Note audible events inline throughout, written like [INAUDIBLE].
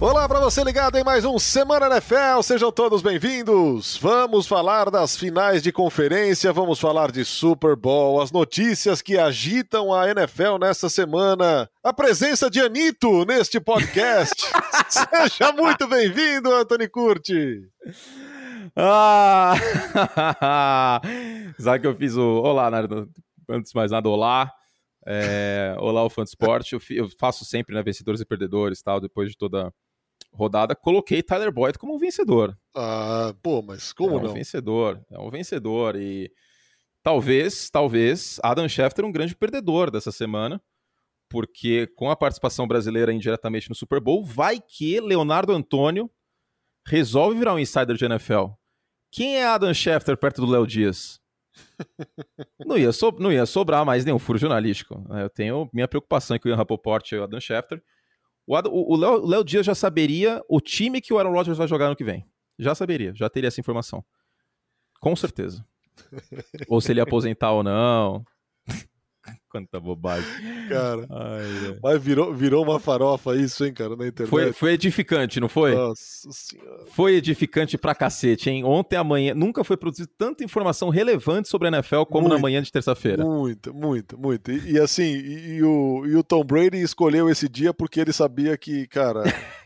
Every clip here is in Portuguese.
Olá para você ligado em mais um Semana NFL, sejam todos bem-vindos. Vamos falar das finais de conferência, vamos falar de Super Bowl, as notícias que agitam a NFL nesta semana, a presença de Anito neste podcast. [LAUGHS] Seja muito bem-vindo, Anthony Curti. Ah! [LAUGHS] Sabe que eu fiz o. Olá, Nardo. Antes de mais nada, olá. É... Olá, o fã de esporte. Eu, eu faço sempre, né? Vencedores e perdedores tal, depois de toda rodada, coloquei Tyler Boyd como um vencedor. Ah, pô, mas como é não? um vencedor, é um vencedor e talvez, talvez Adam Schefter um grande perdedor dessa semana, porque com a participação brasileira indiretamente no Super Bowl, vai que Leonardo Antônio resolve virar um insider de NFL. Quem é Adam Schefter perto do Léo Dias? [LAUGHS] não, ia so, não ia sobrar mais nenhum furo jornalístico. Eu tenho minha preocupação com o Ian Rapoport e o Adam Schefter. O Léo Dias já saberia o time que o Aaron Rodgers vai jogar no que vem. Já saberia, já teria essa informação. Com certeza. ou se ele aposentar ou não. Quanta bobagem. Cara, Ai, mas virou, virou uma farofa isso, hein, cara, na internet. Foi, foi edificante, não foi? Nossa senhora. Foi edificante pra cacete, hein? Ontem amanhã nunca foi produzida tanta informação relevante sobre a NFL como muito, na manhã de terça-feira. Muito, muito, muito. E, e assim, e, e, o, e o Tom Brady escolheu esse dia porque ele sabia que, cara. [LAUGHS]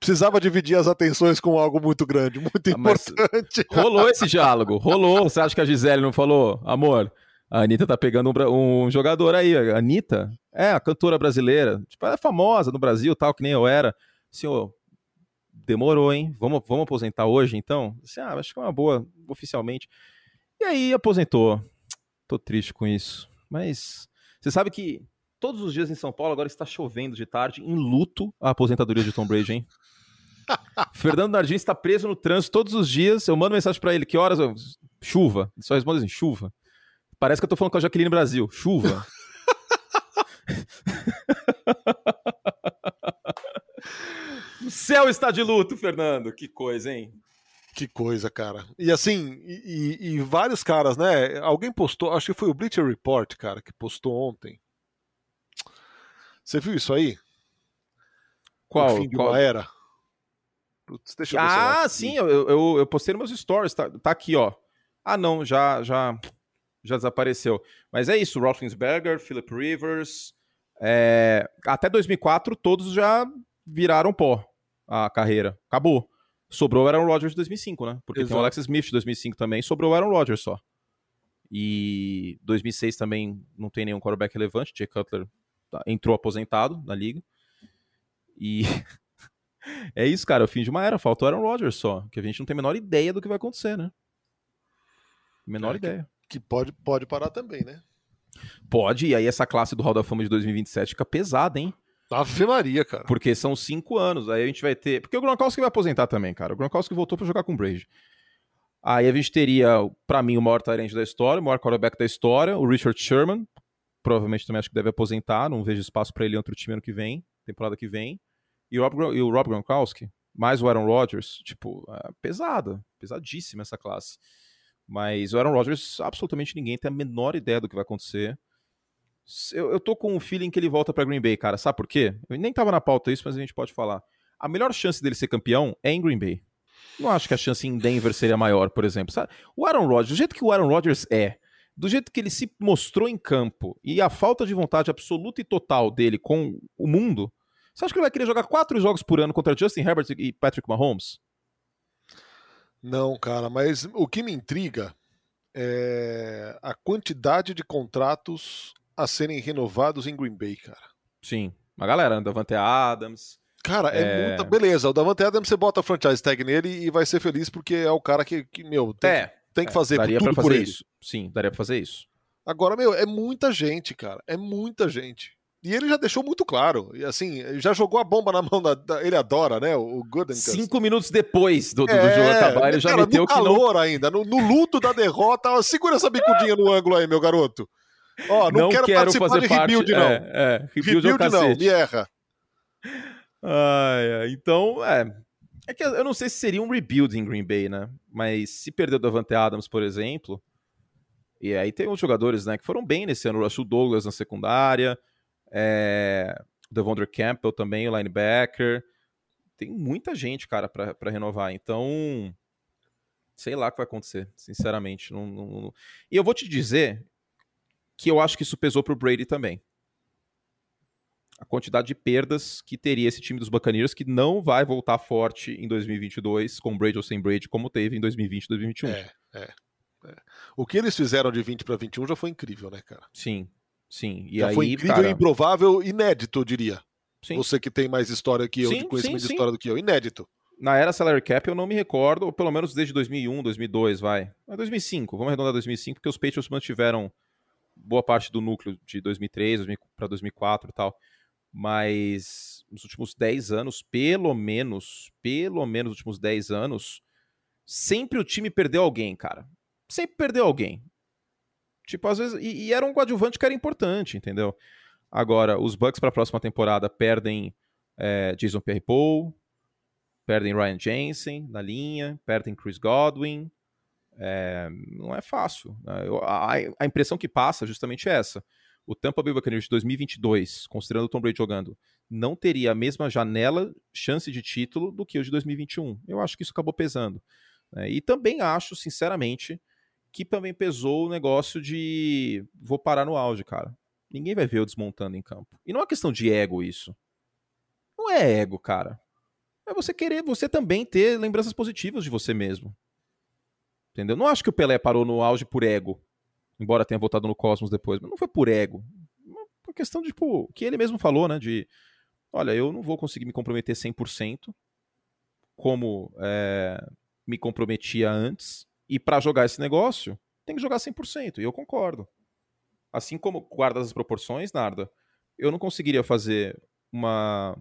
precisava dividir as atenções com algo muito grande, muito importante. rolou esse diálogo, rolou. Você acha que a Gisele não falou, amor? A Anitta tá pegando um, um, jogador aí. A Anitta é a cantora brasileira. Tipo, ela é famosa no Brasil, tal, que nem eu era. Senhor, demorou, hein? Vamos, vamos aposentar hoje, então? Assim, ah, acho que é uma boa, oficialmente. E aí, aposentou. Tô triste com isso. Mas você sabe que todos os dias em São Paulo agora está chovendo de tarde, em luto, a aposentadoria de Tom Brady, hein? [LAUGHS] Fernando Nardim está preso no trânsito todos os dias. Eu mando mensagem para ele: que horas? Chuva. Ele só responde assim: chuva. Parece que eu tô falando com a Jaqueline Brasil. Chuva. [LAUGHS] o céu está de luto, Fernando. Que coisa, hein? Que coisa, cara. E assim, e, e, e, vários caras, né? Alguém postou, acho que foi o Bleacher Report, cara, que postou ontem. Você viu isso aí? Qual? O fim de qual? uma era. Putz, deixa eu ver ah, sim, eu, eu, eu, postei nos meus stories, tá, tá aqui, ó. Ah, não, já, já já desapareceu. Mas é isso, Roethlisberger, Philip Rivers, é, até 2004 todos já viraram pó a carreira. Acabou. Sobrou o Aaron Rodgers de 2005, né? Porque Exato. tem o Alex Smith de 2005 também, sobrou o Aaron Rodgers só. E 2006 também não tem nenhum quarterback relevante, Jay Cutler tá, entrou aposentado na liga. E [LAUGHS] é isso, cara, o fim de uma era, faltou o Aaron Rodgers só, que a gente não tem a menor ideia do que vai acontecer, né? Menor é, ideia. Que pode, pode parar também, né? Pode, e aí essa classe do Hall da Fama de 2027 fica pesada, hein? Ave Maria, cara. Porque são cinco anos. Aí a gente vai ter. Porque o Gronkowski vai aposentar também, cara. O Gronkowski voltou para jogar com o Brady. Aí a gente teria, para mim, o maior talento da história, o maior quarterback da história, o Richard Sherman. Provavelmente também acho que deve aposentar. Não vejo espaço para ele em outro time ano que vem, temporada que vem. E o Rob, e o Rob Gronkowski, mais o Aaron Rodgers. Tipo, é pesada, pesadíssima essa classe. Mas o Aaron Rodgers, absolutamente ninguém tem a menor ideia do que vai acontecer. Eu, eu tô com um feeling que ele volta para Green Bay, cara. Sabe por quê? Eu nem tava na pauta isso, mas a gente pode falar. A melhor chance dele ser campeão é em Green Bay. Não acho que a chance em Denver seria maior, por exemplo. Sabe? O Aaron Rodgers, do jeito que o Aaron Rodgers é, do jeito que ele se mostrou em campo e a falta de vontade absoluta e total dele com o mundo, você acha que ele vai querer jogar quatro jogos por ano contra Justin Herbert e Patrick Mahomes? Não, cara, mas o que me intriga é a quantidade de contratos a serem renovados em Green Bay, cara. Sim, uma galera, Davante Adams. Cara, é, é muita. Beleza, o Davante Adams você bota a franchise tag nele e vai ser feliz porque é o cara que, que meu, tem, é, tem que é, fazer daria tudo pra fazer por isso. Sim, daria pra fazer isso. Agora, meu, é muita gente, cara. É muita gente. E ele já deixou muito claro. E assim, já jogou a bomba na mão da. da ele adora, né? O Goodencast. Cinco minutos depois do, do, é, do jogo acabar, ele já cara, meteu no que calor não... ainda, no, no, luto da derrota. Ó, segura essa bicudinha no ângulo aí, meu garoto. Ó, não, não quero, quero participar fazer parte, rebuild, não. É, é, rebuild, rebuild é não, me erra. Ai, então, é. É que eu não sei se seria um rebuild em Green Bay, né? Mas se perder o Davante Adams, por exemplo. E aí tem outros jogadores, né, que foram bem nesse ano. O Russell Douglas na secundária. É, Devondre Campbell também, o linebacker. tem muita gente, cara, para renovar. Então, sei lá o que vai acontecer, sinceramente. Não, não, não... E eu vou te dizer que eu acho que isso pesou pro Brady também. A quantidade de perdas que teria esse time dos Buccaneers, que não vai voltar forte em 2022, com Brady ou sem Brady, como teve em 2020 e 2021. É, é, é. O que eles fizeram de 20 para 21 já foi incrível, né, cara? Sim, sim. E já aí, foi incrível, cara... improvável, inédito, eu diria. Sim. Você que tem mais história que eu, sim, de conhecimento sim, de história do que eu, inédito. Na era salary cap eu não me recordo, ou pelo menos desde 2001, 2002, vai. Mas 2005, vamos arredondar 2005, porque os Patriots mantiveram boa parte do núcleo de 2003 para 2004 e tal. Mas nos últimos 10 anos, pelo menos, pelo menos nos últimos 10 anos, sempre o time perdeu alguém, cara. Sempre perdeu alguém. Tipo, às vezes. E, e era um coadjuvante que era importante, entendeu? Agora, os Bucks para a próxima temporada perdem é, Jason Pierre-Paul, perdem Ryan Jensen na linha, perdem Chris Godwin. É, não é fácil. Né? Eu, a, a, impressão que passa é justamente essa. O Tampa Bay Buccaneers de 2022, considerando o Tom Brady jogando, não teria a mesma janela, chance de título do que o de 2021. Eu acho que isso acabou pesando. Né? E também acho, sinceramente, que também pesou o negócio de vou parar no auge, cara. Ninguém vai ver eu desmontando em campo. E não é questão de ego isso. Não é ego, cara. É você querer, você também ter lembranças positivas de você mesmo. Entendeu? Não acho que o Pelé parou no auge por ego. Embora tenha voltado no Cosmos depois. Mas não foi por ego. Uma questão de, tipo, que ele mesmo falou, né? De, olha, eu não vou conseguir me comprometer 100% como é, me comprometia antes. E para jogar esse negócio, tem que jogar 100%. E eu concordo. Assim como guarda as proporções, Narda, eu não conseguiria fazer uma.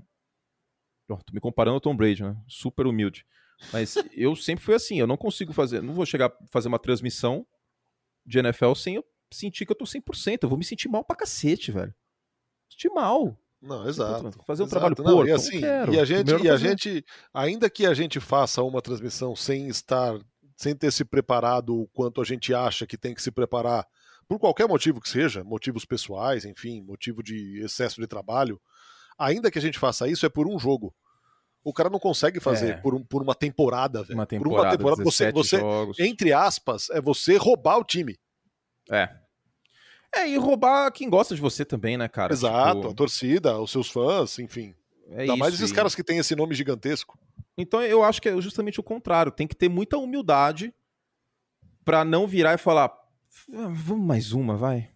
Oh, tô me comparando ao Tom Brady, né? Super humilde. Mas [LAUGHS] eu sempre fui assim, eu não consigo fazer, não vou chegar a fazer uma transmissão de NFL sem eu sentir que eu tô 100%. Eu vou me sentir mal pra cacete, velho. Sentir mal. Não, exato. Fazer um exato. trabalho porco, não, e assim, quero. E a gente, e a gente, ainda que a gente faça uma transmissão sem estar, sem ter se preparado o quanto a gente acha que tem que se preparar por qualquer motivo que seja, motivos pessoais, enfim, motivo de excesso de trabalho, ainda que a gente faça isso, é por um jogo. O cara não consegue fazer é. por, um, por uma temporada, velho. Uma temporada, por uma temporada você, você jogos. entre aspas, é você roubar o time. É. É, e roubar quem gosta de você também, né, cara? Exato, tipo... a torcida, os seus fãs, enfim. É Ainda isso, mais esses e... caras que têm esse nome gigantesco. Então eu acho que é justamente o contrário. Tem que ter muita humildade para não virar e falar, Vamos mais uma, vai.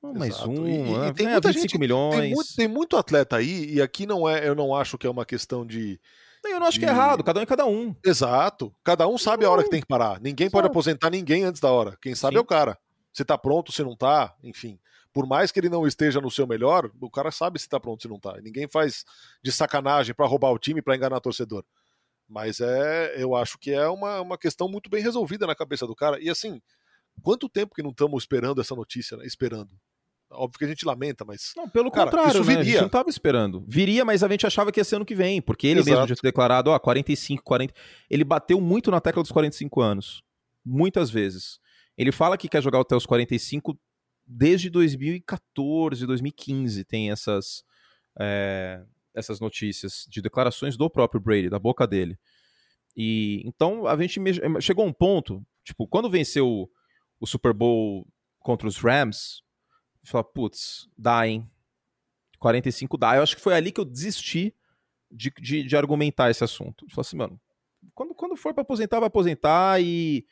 Vamos mais uma. E, e tem muita gente, milhões. Tem muito, tem muito, atleta aí, e aqui não é, eu não acho que é uma questão de. Eu não acho de... que é errado, cada um é cada um. Exato. Cada um sabe a hora que tem que parar. Ninguém Exato. pode aposentar ninguém antes da hora. Quem sabe Sim. é o cara. Se tá pronto, se não tá, enfim. Por mais que ele não esteja no seu melhor, o cara sabe se tá pronto, se não tá. Ninguém faz de sacanagem para roubar o time, para enganar o torcedor. Mas é, eu acho que é uma, uma questão muito bem resolvida na cabeça do cara. E assim, Quanto tempo que não estamos esperando essa notícia, né? Esperando. Óbvio que a gente lamenta, mas. Não, pelo cara, contrário, isso viria. Né? a gente não estava esperando. Viria, mas a gente achava que ia ser ano que vem, porque ele Exato. mesmo já tinha declarado, ó, 45, 40. Ele bateu muito na tecla dos 45 anos. Muitas vezes. Ele fala que quer jogar até os 45 desde 2014, 2015. Tem essas, é, essas notícias de declarações do próprio Brady, da boca dele. E então a gente chegou a um ponto, tipo, quando venceu o Super Bowl contra os Rams, falar, putz, dá, hein? 45 dá. Eu acho que foi ali que eu desisti de, de, de argumentar esse assunto. Falei assim, mano, quando, quando for para aposentar, vai aposentar e,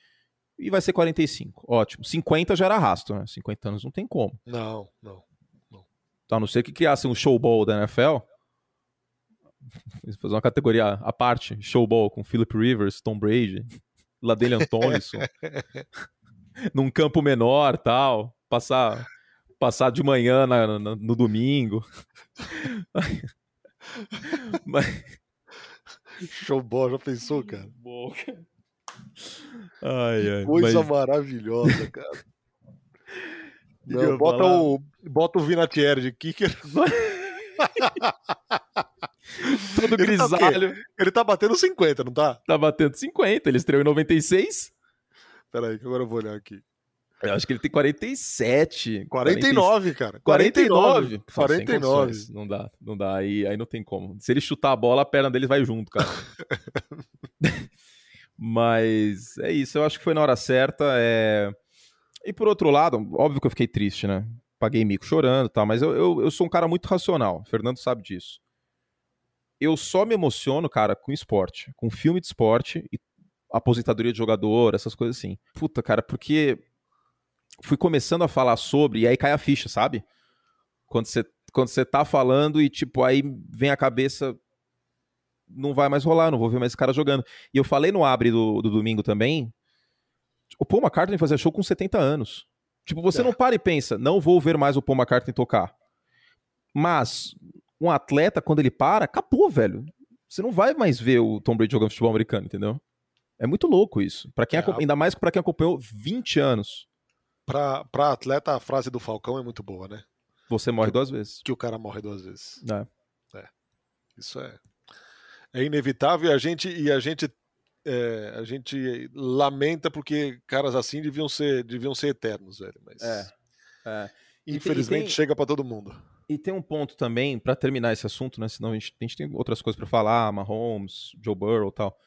e vai ser 45. Ótimo. 50 já era arrasto, né? 50 anos não tem como. Não, não. não. A não ser que criasse um showball da NFL, fazer uma categoria à parte, showball com Philip Rivers, Tom Brady, Ladele Antonisson. [LAUGHS] num campo menor, tal, passar passar de manhã na, na, no domingo. [LAUGHS] Mas... Showball, já pensou, cara? Bom, Ai, ai, coisa mas... maravilhosa, [LAUGHS] cara. Não, bota, o, bota o Vinatieri de kicker. [LAUGHS] Todo ele tá grisalho. Ele tá batendo 50, não tá? Tá batendo 50. Ele estreou em 96. Pera aí, que agora eu vou olhar aqui. Eu acho que ele tem 47. 49, 40... cara. 49. 49. 49. Não dá, não dá. Aí, aí não tem como. Se ele chutar a bola, a perna dele vai junto, cara. [LAUGHS] Mas é isso, eu acho que foi na hora certa. É... E por outro lado, óbvio que eu fiquei triste, né? Paguei mico chorando e tal, mas eu, eu, eu sou um cara muito racional. O Fernando sabe disso. Eu só me emociono, cara, com esporte, com filme de esporte e aposentadoria de jogador, essas coisas assim. Puta, cara, porque fui começando a falar sobre e aí cai a ficha, sabe? Quando você quando você tá falando e tipo aí vem a cabeça não vai mais rolar, não vou ver mais esse cara jogando. E eu falei no abre do, do domingo também, o Paul McCartney fazia show com 70 anos. Tipo, você é. não para e pensa, não vou ver mais o Paul McCartney tocar. Mas um atleta, quando ele para, acabou, velho. Você não vai mais ver o Tom Brady jogando futebol americano, entendeu? É muito louco isso. Para quem é. ainda mais para quem acompanhou 20 anos. Pra, pra atleta, a frase do Falcão é muito boa, né? Você morre que, duas vezes. Que o cara morre duas vezes. É. é. Isso é, é inevitável e a gente, e a gente, é, a gente lamenta porque caras assim deviam ser, deviam ser eternos, velho. Mas é. é. infelizmente tem, chega para todo mundo. E tem um ponto também, para terminar esse assunto, né? Senão a gente, a gente tem outras coisas para falar, Mahomes, Joe Burrow e tal.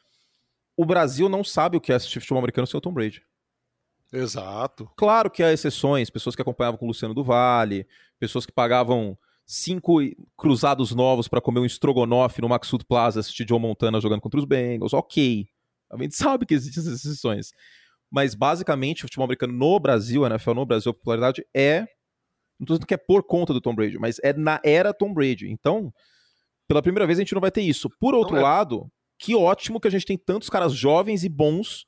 O Brasil não sabe o que é assistir futebol americano sem o Tom Brady. Exato. Claro que há exceções, pessoas que acompanhavam com o Luciano do Vale, pessoas que pagavam cinco cruzados novos para comer um estrogonofe no Maxud Plaza assistir Joe Montana jogando contra os Bengals. Ok. A gente sabe que existem essas exceções. Mas basicamente o futebol americano no Brasil, a NFL no Brasil, a popularidade é. Não estou dizendo que é por conta do Tom Brady, mas é na era Tom Brady. Então, pela primeira vez a gente não vai ter isso. Por outro é. lado, que ótimo que a gente tem tantos caras jovens e bons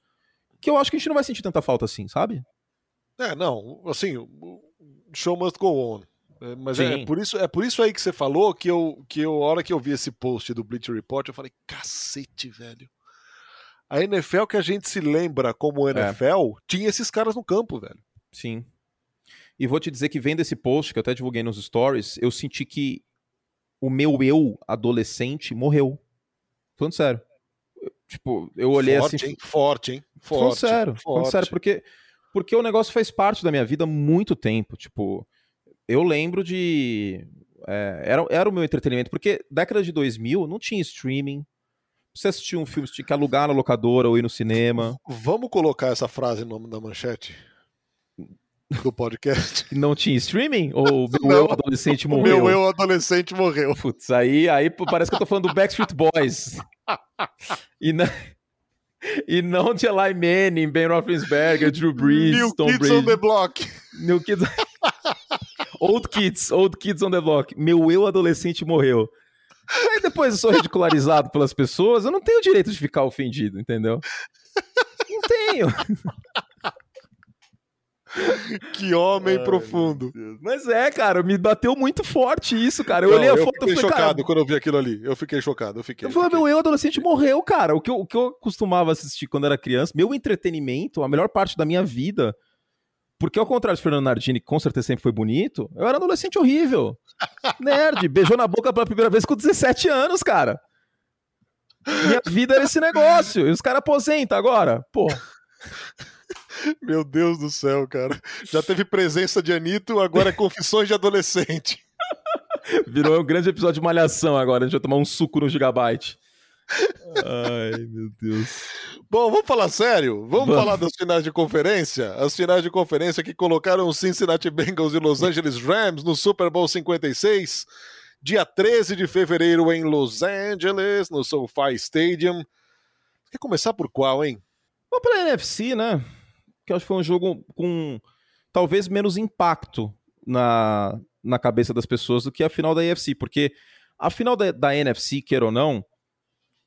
que eu acho que a gente não vai sentir tanta falta assim, sabe? É, não, assim, show must go on. É, mas é, é, por isso, é por isso aí que você falou que eu, que eu, a hora que eu vi esse post do Bleacher Report, eu falei, cacete, velho. A NFL que a gente se lembra como NFL, é. tinha esses caras no campo, velho. Sim. E vou te dizer que vendo esse post, que eu até divulguei nos stories, eu senti que o meu eu adolescente morreu. Falando sério. Tipo, eu olhei forte, assim. Hein? Forte, hein? Forte. Falando sério, forte. falando sério, porque, porque o negócio faz parte da minha vida há muito tempo. Tipo, eu lembro de. É, era, era o meu entretenimento, porque década de 2000 não tinha streaming. Você assistia um filme, você tinha que alugar na locadora ou ir no cinema. Vamos colocar essa frase no nome da manchete? do podcast. [LAUGHS] Não tinha streaming? Ou meu não, eu adolescente morreu? Meu eu adolescente morreu. Putz, aí, aí parece que eu tô falando do Backstreet Boys. e, não, e não de Eli Manning, Ben Roethlisberger, Drew Brees, New Tom Kids Brady. on the Block. New Kids... old Kids, Old Kids on the Block. Meu eu adolescente morreu. Aí depois eu sou ridicularizado pelas pessoas, eu não tenho direito de ficar ofendido, entendeu? Não tenho. [LAUGHS] que homem Ai, profundo. Mas é, cara, me bateu muito forte isso, cara. Eu não, olhei a eu foto e falei, chocado cara... quando eu vi aquilo ali. Eu fiquei chocado, eu fiquei. Eu falei, meu, eu adolescente morreu, cara. O que, eu, o que eu costumava assistir quando era criança, meu entretenimento, a melhor parte da minha vida. Porque ao contrário de Fernando Nardini, que com certeza sempre foi bonito, eu era adolescente horrível. [LAUGHS] Nerd, beijou na boca pela primeira vez com 17 anos, cara. Minha vida era esse negócio. E os caras aposentam agora. Pô. [LAUGHS] Meu Deus do céu, cara. Já teve presença de Anitta, agora é confissões de adolescente. [LAUGHS] Virou um grande episódio de malhação agora. A gente vai tomar um suco no Gigabyte. Ai, meu Deus. Bom, vamos falar sério? Vamos, vamos, falar das finais de conferência? As finais de conferência que colocaram os Cincinnati Bengals e Los Angeles Rams no Super Bowl 56, dia 13 de fevereiro em Los Angeles, no SoFi Stadium. Quer começar por qual, hein? Vamos pela NFC, né? que eu acho que foi um jogo com talvez menos impacto na, na cabeça das pessoas do que a final da AFC, porque a final da, da NFC, queira ou não,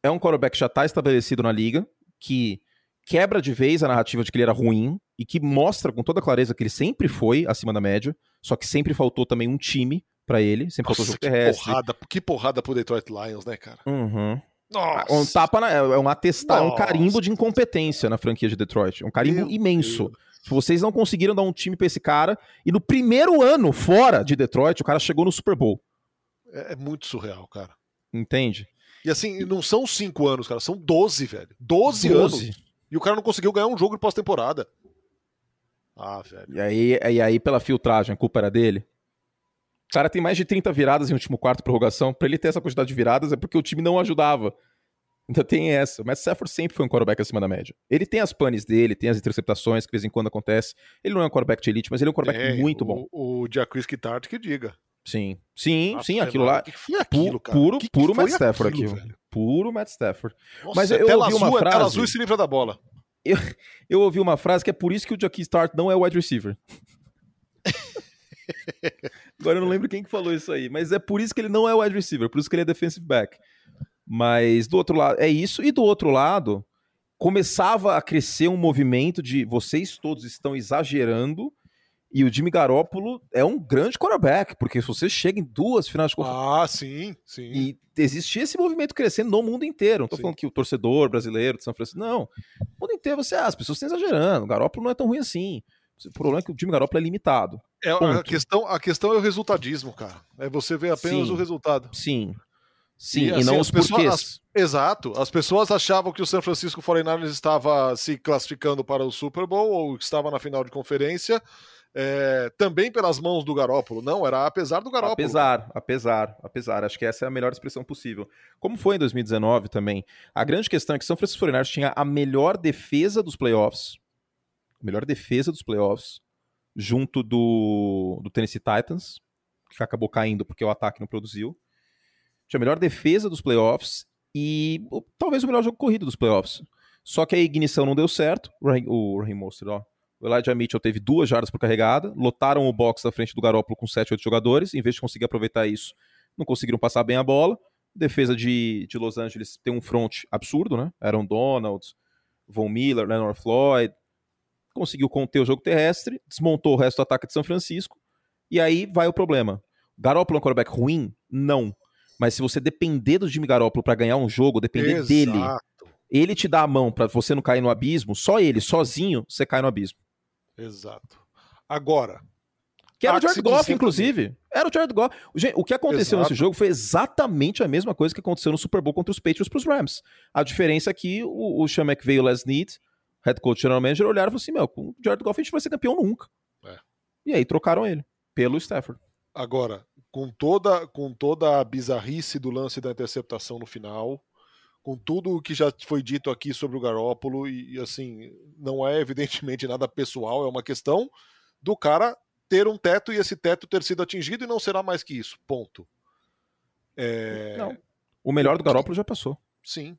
é um quarterback que já está estabelecido na liga, que quebra de vez a narrativa de que ele era ruim e que mostra com toda clareza que ele sempre foi acima da média, só que sempre faltou também um time para ele, sempre Nossa, faltou jogo que terrestre. Porrada, que porrada pro Detroit Lions, né, cara? Uhum. Nossa. Um tapa na, é um atestado, é um carimbo de incompetência na franquia de Detroit. Um carimbo Meu imenso. Deus. Vocês não conseguiram dar um time pra esse cara. E no primeiro ano fora de Detroit, o cara chegou no Super Bowl. É, é muito surreal, cara. Entende? E assim, não são cinco anos, cara. São doze, velho. Doze, anos. E o cara não conseguiu ganhar um jogo de pós-temporada. Ah, velho. E aí, e aí, pela filtragem, a culpa era dele. O cara tem mais de 30 viradas em último quarto prorrogação. Pra ele ter essa quantidade de viradas é porque o time não ajudava. Ainda tem essa. O Matt Stafford sempre foi um quarterback acima da média. Ele tem as panes dele, tem as interceptações que de vez em quando acontece. Ele não é um quarterback de elite, mas ele é um quarterback Tem, muito o, bom. O Jacquis Tart que diga. Sim, sim, Nossa, sim, aquilo lá. O que que foi aquilo, cara? puro que puro Matt Stafford aquilo, aquilo. velho? Puro Matt Stafford. Nossa, Mas é eu tela ouvi uma azul, é tela frase- azul e se livra da bola. [LAUGHS] Eu ouvi uma frase que é por isso que o Jackie Start não é wide receiver. [LAUGHS] Agora eu não lembro quem que falou isso aí, mas é por isso que ele não é wide receiver, por isso que ele é defensive back. Mas do outro lado, é isso, e do outro lado, começava a crescer um movimento de vocês todos estão exagerando e o Jimmy Garoppolo é um grande quarterback, porque se você chega em duas finais de conferência, Ah, sim, sim. e existia esse movimento crescendo no mundo inteiro. Não tô Sim. falando que o torcedor brasileiro de São Francisco. Não. No mundo inteiro você, ah, as pessoas estão exagerando. O Garoppolo não é tão ruim assim. O problema é que o time Garoppolo é limitado. É, a, questão, a questão é o resultadismo, cara. É você ver apenas Sim. o resultado. Sim. Sim, E, e, assim, não as os pessoas- porquês. Exato. As pessoas achavam que o San Francisco 49ers estava se classificando para o Super Bowl ou estava na final de conferência é, também pelas mãos do Garópolo. Não, era apesar do Garópolo. Apesar, apesar, apesar. Acho que essa é a melhor expressão possível. Como foi em 2019 também. A grande questão é que São Francisco 49ers tinha a melhor defesa dos playoffs. Melhor defesa dos playoffs. Junto do, do Tennessee Titans, que acabou caindo porque o ataque não produziu. Tinha a melhor defesa dos playoffs e talvez o melhor jogo corrido dos playoffs. Só que a ignição não deu certo. O Raheem Mostert, ó. O Elijah Mitchell teve duas jardas por carregada, lotaram o box da frente do Garópolo com 7, 8 jogadores, em vez de conseguir aproveitar isso, não conseguiram passar bem a bola. Defesa de, de Los Angeles tem um front absurdo, né? Aaron Donald, Von Miller, Leonard Floyd. Conseguiu conter o jogo terrestre, desmontou o resto do ataque de São Francisco, e aí vai o problema. Garópolo é um quarterback ruim? Não. Mas se você depender do Jimmy Garoppolo para ganhar um jogo, depender Exato. dele, ele te dá a mão para você não cair no abismo, só ele, sozinho, você cai no abismo. Exato. Agora, Que era o Jared Goff, inclusive. Era o Jared Goff. Gente, o que aconteceu Exato. nesse jogo foi exatamente a mesma coisa que aconteceu no Super Bowl contra os Patriots pros Rams. A diferença é que o, o Sean McVay e o Les Need, head coach general manager, olharam e falaram assim, meu, com o Jared Goff a gente vai ser campeão nunca. É. E aí trocaram ele pelo Stafford. agora, com toda, com toda a bizarrice do lance da interceptação no final, com tudo o que já foi dito aqui sobre o Garópolo, e, assim, não é evidentemente nada pessoal, é uma questão do cara ter um teto e esse teto ter sido atingido e não será mais que isso. Ponto. É, Não. O melhor do Garoppolo já passou. Sim.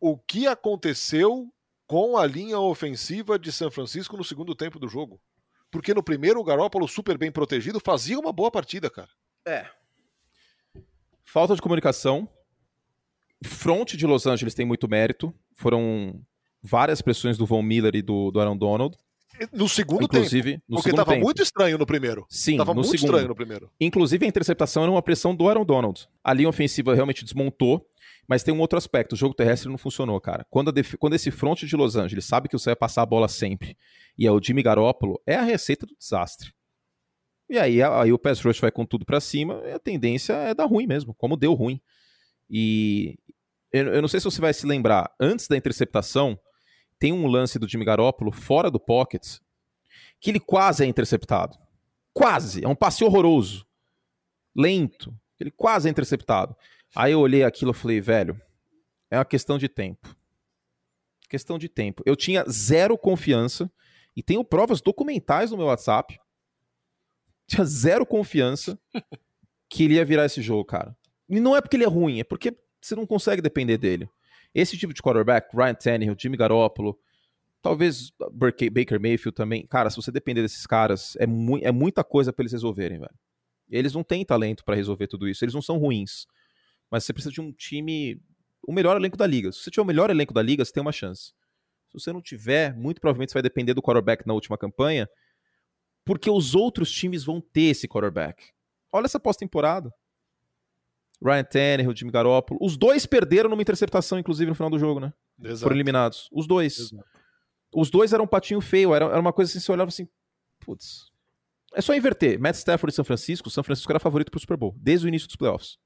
O que aconteceu com a linha ofensiva de São Francisco no segundo tempo do jogo? Porque no primeiro o Garópolo, super bem protegido, fazia uma boa partida, cara. É. Falta de comunicação. Front de Los Angeles tem muito mérito. Foram várias pressões do Von Miller e do, do Aaron Donald. No segundo tempo. inclusive, no Porque segundo tava tempo. muito estranho no primeiro. Sim, tava muito segundo. estranho no primeiro. Inclusive, a interceptação era uma pressão do Aaron Donald. A linha ofensiva realmente desmontou, mas tem um outro aspecto. O jogo terrestre não funcionou, cara. Quando, a def- quando esse front de Los Angeles sabe que você vai passar a bola sempre, e é o Jimmy Garoppolo, é a receita do desastre. E aí, aí o pass rush vai com tudo pra cima, e a tendência é dar ruim mesmo, como deu ruim. E eu, eu não sei se você vai se lembrar, antes da interceptação, tem um lance do Jimmy Garoppolo fora do pocket, que ele quase é interceptado. Quase. É um passe horroroso. Lento. Ele quase é interceptado. Aí eu olhei aquilo e falei, velho, é uma questão de tempo. Questão de tempo. Eu tinha zero confiança e tenho provas documentais no meu WhatsApp. Tinha zero confiança que ele ia virar esse jogo, cara. E não é porque ele é ruim, é porque você não consegue depender dele. Esse tipo de quarterback, Ryan Tannehill, Jimmy Garoppolo, talvez Baker Mayfield também. Cara, se você depender desses caras, é, mu é muita coisa pra eles resolverem, velho. Eles não têm talento pra resolver tudo isso, eles não são ruins. Mas você precisa de um time, o melhor elenco da liga. Se você tiver o melhor elenco da liga, você tem uma chance. Se você não tiver, muito provavelmente você vai depender do quarterback na última campanha, porque os outros times vão ter esse quarterback. Olha essa pós-temporada. Ryan Tannehill, Jimmy Garoppolo. Os dois perderam numa interceptação, inclusive, no final do jogo, né? Exato. Foram eliminados. Os dois. Exato. Os dois eram um patinho feio. Era, era uma coisa assim, você olhava assim, putz. É só inverter. Matt Stafford e São Francisco. São Francisco era favorito pro Super Bowl, desde o início dos playoffs.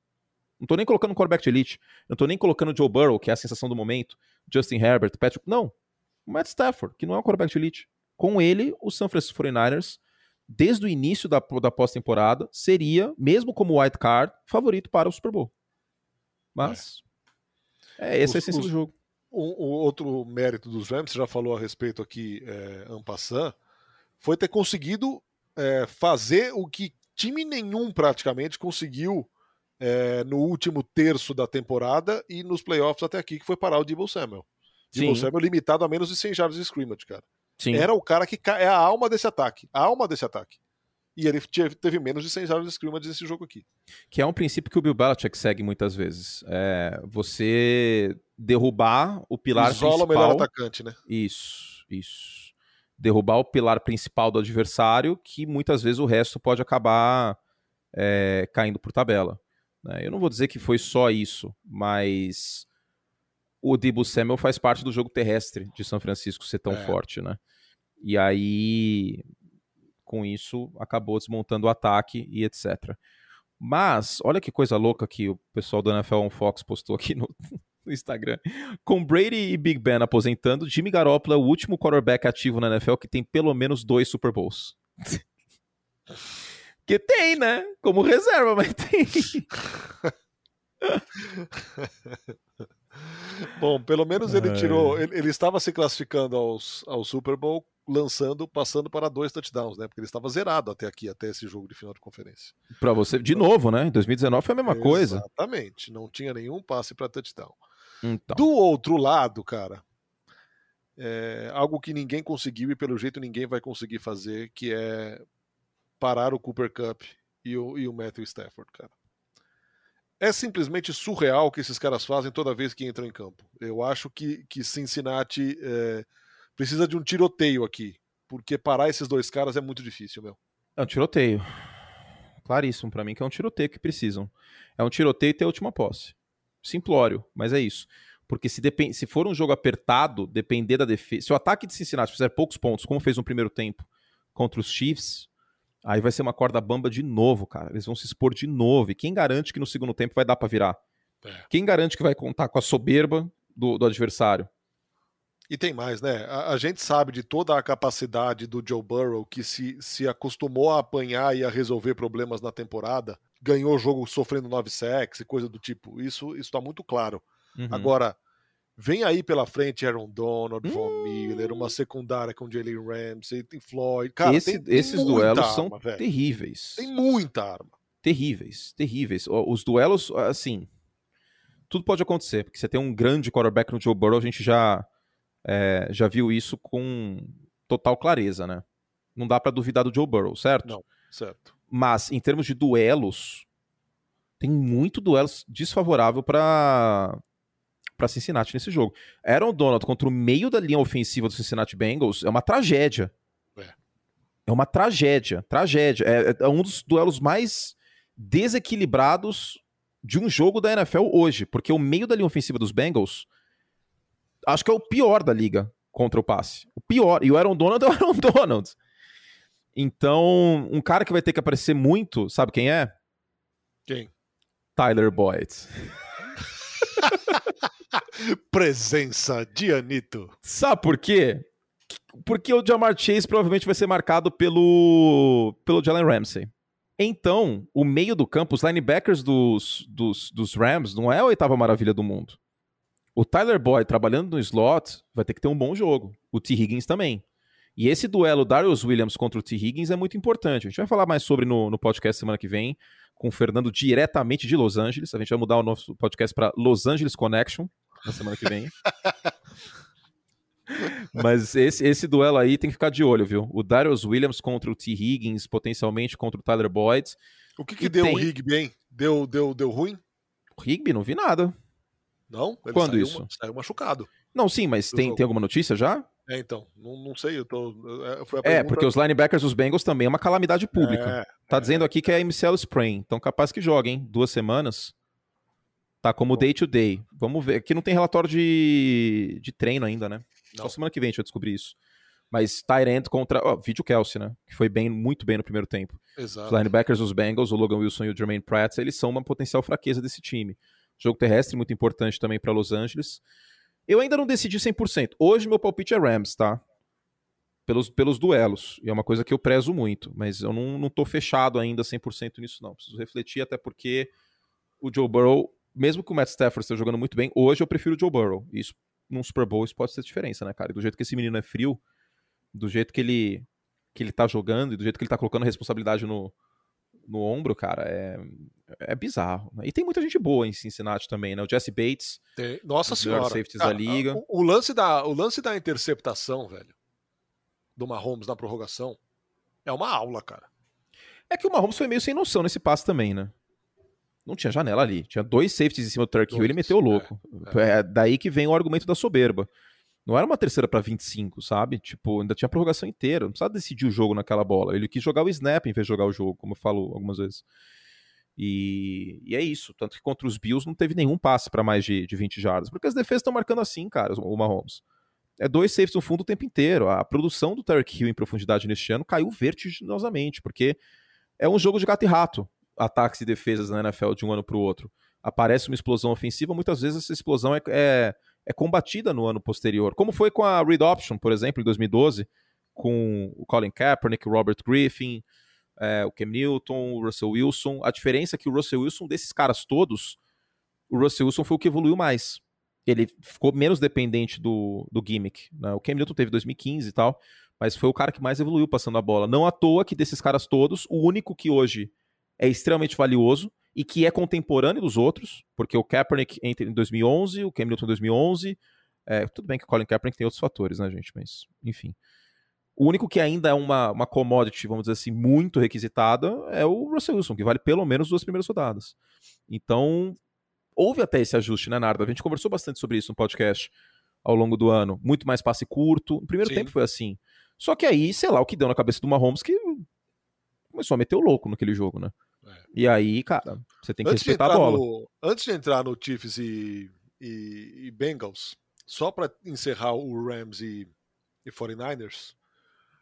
Não tô nem colocando um quarterback de elite. Não tô nem colocando o Joe Burrow, que é a sensação do momento. Justin Herbert, Patrick. Não. O Matt Stafford, que não é um quarterback de elite. Com ele, o San Francisco 49ers, desde o início da, da pós-temporada, seria, mesmo como wild card, favorito para o Super Bowl. Mas é, é essa a essência do jogo. O, o, outro mérito dos Rams, você já falou a respeito aqui, é, Ampassan, foi ter conseguido é, fazer o que time nenhum praticamente conseguiu é, no último terço da temporada e nos playoffs até aqui, que foi parar o Debo Samuel. Debo Samuel limitado a menos de 100 jardas de scrimmage, cara. Sim. Era o cara que é a alma desse ataque. A alma desse ataque. E ele teve menos de 100 jardas de scrimmage nesse jogo aqui. Que é um princípio que o Bill Belichick segue muitas vezes. É você derrubar o pilar Isola principal. o melhor atacante, né? Isso, isso. Derrubar o pilar principal do adversário, que muitas vezes o resto pode acabar é, caindo por tabela. Né? Eu não vou dizer que foi só isso, mas o Debo Samuel faz parte do jogo terrestre de São Francisco ser tão é. forte, né? E aí, com isso, acabou desmontando o ataque e etc. Mas, olha que coisa louca que o pessoal do NFL on Fox postou aqui no, [LAUGHS] no Instagram. Com Brady e Big Ben aposentando, Jimmy Garoppolo é o último quarterback ativo na NFL que tem pelo menos dois Super Bowls. [LAUGHS] que tem, né? Como reserva, mas tem. [LAUGHS] Bom, pelo menos ele tirou. Ele, ele, estava se classificando aos, ao Super Bowl, lançando, passando para dois touchdowns, né? Porque ele estava zerado até aqui, até esse jogo de final de conferência. Para você, de novo, né? Em 2019 foi a mesma Exatamente. coisa. Exatamente. Não tinha nenhum passe para touchdown. Então. Do outro lado, cara, é algo que ninguém conseguiu e pelo jeito ninguém vai conseguir fazer, que é parar o Cooper Cup e o, e o Matthew Stafford, cara é simplesmente surreal o que esses caras fazem toda vez que entram em campo. Eu acho que, que Cincinnati é, precisa de um tiroteio aqui, porque parar esses dois caras é muito difícil, meu. É um tiroteio. Claríssimo para mim que é um tiroteio que precisam. É um tiroteio ter a última posse. Simplório, mas é isso. Porque se, se for um jogo apertado, depender da defesa. Se o ataque de Cincinnati fizer poucos pontos, como fez no primeiro tempo contra os Chiefs, Aí vai ser uma corda bamba de novo, cara. Eles vão se expor de novo. E quem garante que no segundo tempo vai dar para virar? É. Quem garante que vai contar com a soberba do, do adversário? E tem mais, né? A, a, gente sabe de toda a capacidade do Joe Burrow que se, se acostumou a apanhar e a resolver problemas na temporada, ganhou o jogo sofrendo 9 sacks e coisa do tipo. Isso está muito claro. Uhum. Agora, Vem aí pela frente Aaron Donald, hum. Von Miller, uma secundária com Jalen Ramsey, tem Floyd. Cara, Esse, tem, esses duelos arma, são velho. terríveis. Tem muita arma. Terríveis, terríveis. Os duelos, assim, tudo pode acontecer, porque você tem um grande quarterback no Joe Burrow, a gente já, é, já viu isso com total clareza, né? Não dá para duvidar do Joe Burrow, certo? Não, certo. Mas, em termos de duelos, tem muito duelos desfavorável para para Cincinnati nesse jogo. Aaron Donald contra o meio da linha ofensiva do Cincinnati Bengals é uma tragédia. É, é uma tragédia. Tragédia. É, é, um dos duelos mais desequilibrados de um jogo da NFL hoje, porque o meio da linha ofensiva dos Bengals acho que é o pior da liga contra o passe. O pior. E o Aaron Donald é o [LAUGHS] Aaron Donald. Então, um cara que vai ter que aparecer muito, sabe quem é? Quem? Tyler Boyd. [LAUGHS] Presença de Anito. Sabe por quê? Porque o Jamar Chase provavelmente vai ser marcado pelo, pelo Jalen Ramsey. Então, o meio do campo, os linebackers dos, dos, dos Rams, não é a oitava maravilha do mundo. O Tyler Boyd trabalhando no slot vai ter que ter um bom jogo. O T. Higgins também. E esse duelo Darius Williams contra o T. Higgins é muito importante. A gente vai falar mais sobre no, no podcast semana que vem, com o Fernando diretamente de Los Angeles. A gente vai mudar o nosso podcast para Los Angeles Connection na semana que vem. Mas esse, esse duelo aí tem que ficar de olho, viu? O Darius Williams contra o T. Higgins, potencialmente contra o Tyler Boyd. O que, que deu tem... o Higby, hein? Deu, deu, deu ruim? O Higby, não vi nada. Não? Ele Quando saiu, isso? Saiu machucado. Não, sim, mas tem, tem alguma notícia já? É, então. Não, não sei, eu tô. É, é porque os linebackers dos Bengals também é uma calamidade pública. É, tá é, dizendo aqui que é MCL Sprain, então capaz que joga, hein? Duas semanas. Tá como day to day. Vamos ver. Aqui não tem relatório de, de treino ainda, né? Não. Só semana que vem a gente vai descobrir isso. Mas Tyrant contra. Ó, oh, vídeo Kelsey, né? Que foi bem, muito bem no primeiro tempo. Exato. Os linebackers dos Bengals, o Logan Wilson e o Jermaine Pratt, eles são uma potencial fraqueza desse time. Jogo terrestre muito importante também para Los Angeles. Eu ainda não decidi 100%. Hoje meu palpite é Rams, tá? pelos, pelos duelos. E é uma coisa que eu prezo muito, mas eu não, não tô fechado ainda 100% nisso, não. Preciso refletir, até porque o Joe Burrow, mesmo que o Matt Stafford esteja jogando muito bem, hoje eu prefiro o Joe Burrow. Isso, num Super Bowl, isso pode ser diferença, né, cara? E do jeito que esse menino é frio, do jeito que ele, que ele tá jogando e do jeito que ele tá colocando a responsabilidade no, no ombro, cara, é, é bizarro. Né? E tem muita gente boa em Cincinnati também, né? O Jesse Bates. Tem. Nossa senhora. safeties da liga. O, o, lance da, o lance da interceptação, velho, do Mahomes na prorrogação, é uma aula, cara. É que o Mahomes foi meio sem noção nesse passe também, né? Não tinha janela ali. Tinha dois safeties em cima do Turk Hill, ele meteu o louco. É, é. é daí que vem o argumento da soberba. Não era uma terceira para 25, sabe? Tipo, ainda tinha prorrogação inteira. Não precisava decidir o jogo naquela bola. Ele quis jogar o snap em vez de jogar o jogo, como eu falo algumas vezes. E, e é isso. Tanto que contra os Bills não teve nenhum passe para mais de, de 20 jardas. Porque as defesas estão marcando assim, cara, o Mahomes. É dois safes no fundo o tempo inteiro. A produção do Tarek Hill em profundidade neste ano caiu vertiginosamente, porque é um jogo de gato e rato, ataques e defesas na NFL de um ano para o outro. Aparece uma explosão ofensiva, muitas vezes essa explosão é, é é combatida no ano posterior, como foi com a Read Option, por exemplo, em 2012, com o Colin Kaepernick, o Robert Griffin, é, o Cam Newton, o Russell Wilson. A diferença é que o Russell Wilson, desses caras todos, o Russell Wilson foi o que evoluiu mais. Ele ficou menos dependente do, do gimmick. Né? O Cam Newton teve 2015 e tal, mas foi o cara que mais evoluiu passando a bola. Não à toa que desses caras todos, o único que hoje é extremamente valioso e que é contemporâneo dos outros, porque o Kaepernick entra em 2011, o Cam Newton em 2011, é, tudo bem que o Colin Kaepernick tem outros fatores, né, gente, mas enfim. O único que ainda é uma, uma commodity, vamos dizer assim, muito requisitada é o Russell Wilson, que vale pelo menos duas primeiras rodadas. Então, houve até esse ajuste, né, Narda? A gente conversou bastante sobre isso no podcast ao longo do ano. Muito mais passe curto. No primeiro Sim. tempo foi assim. Só que aí, sei lá, o que deu na cabeça do Mahomes que começou a meter o louco naquele jogo, né? E aí, cara, você tem que antes respeitar a bola. No, antes de entrar no Chiefs e, e, e Bengals, só para encerrar o Rams e, e 49ers,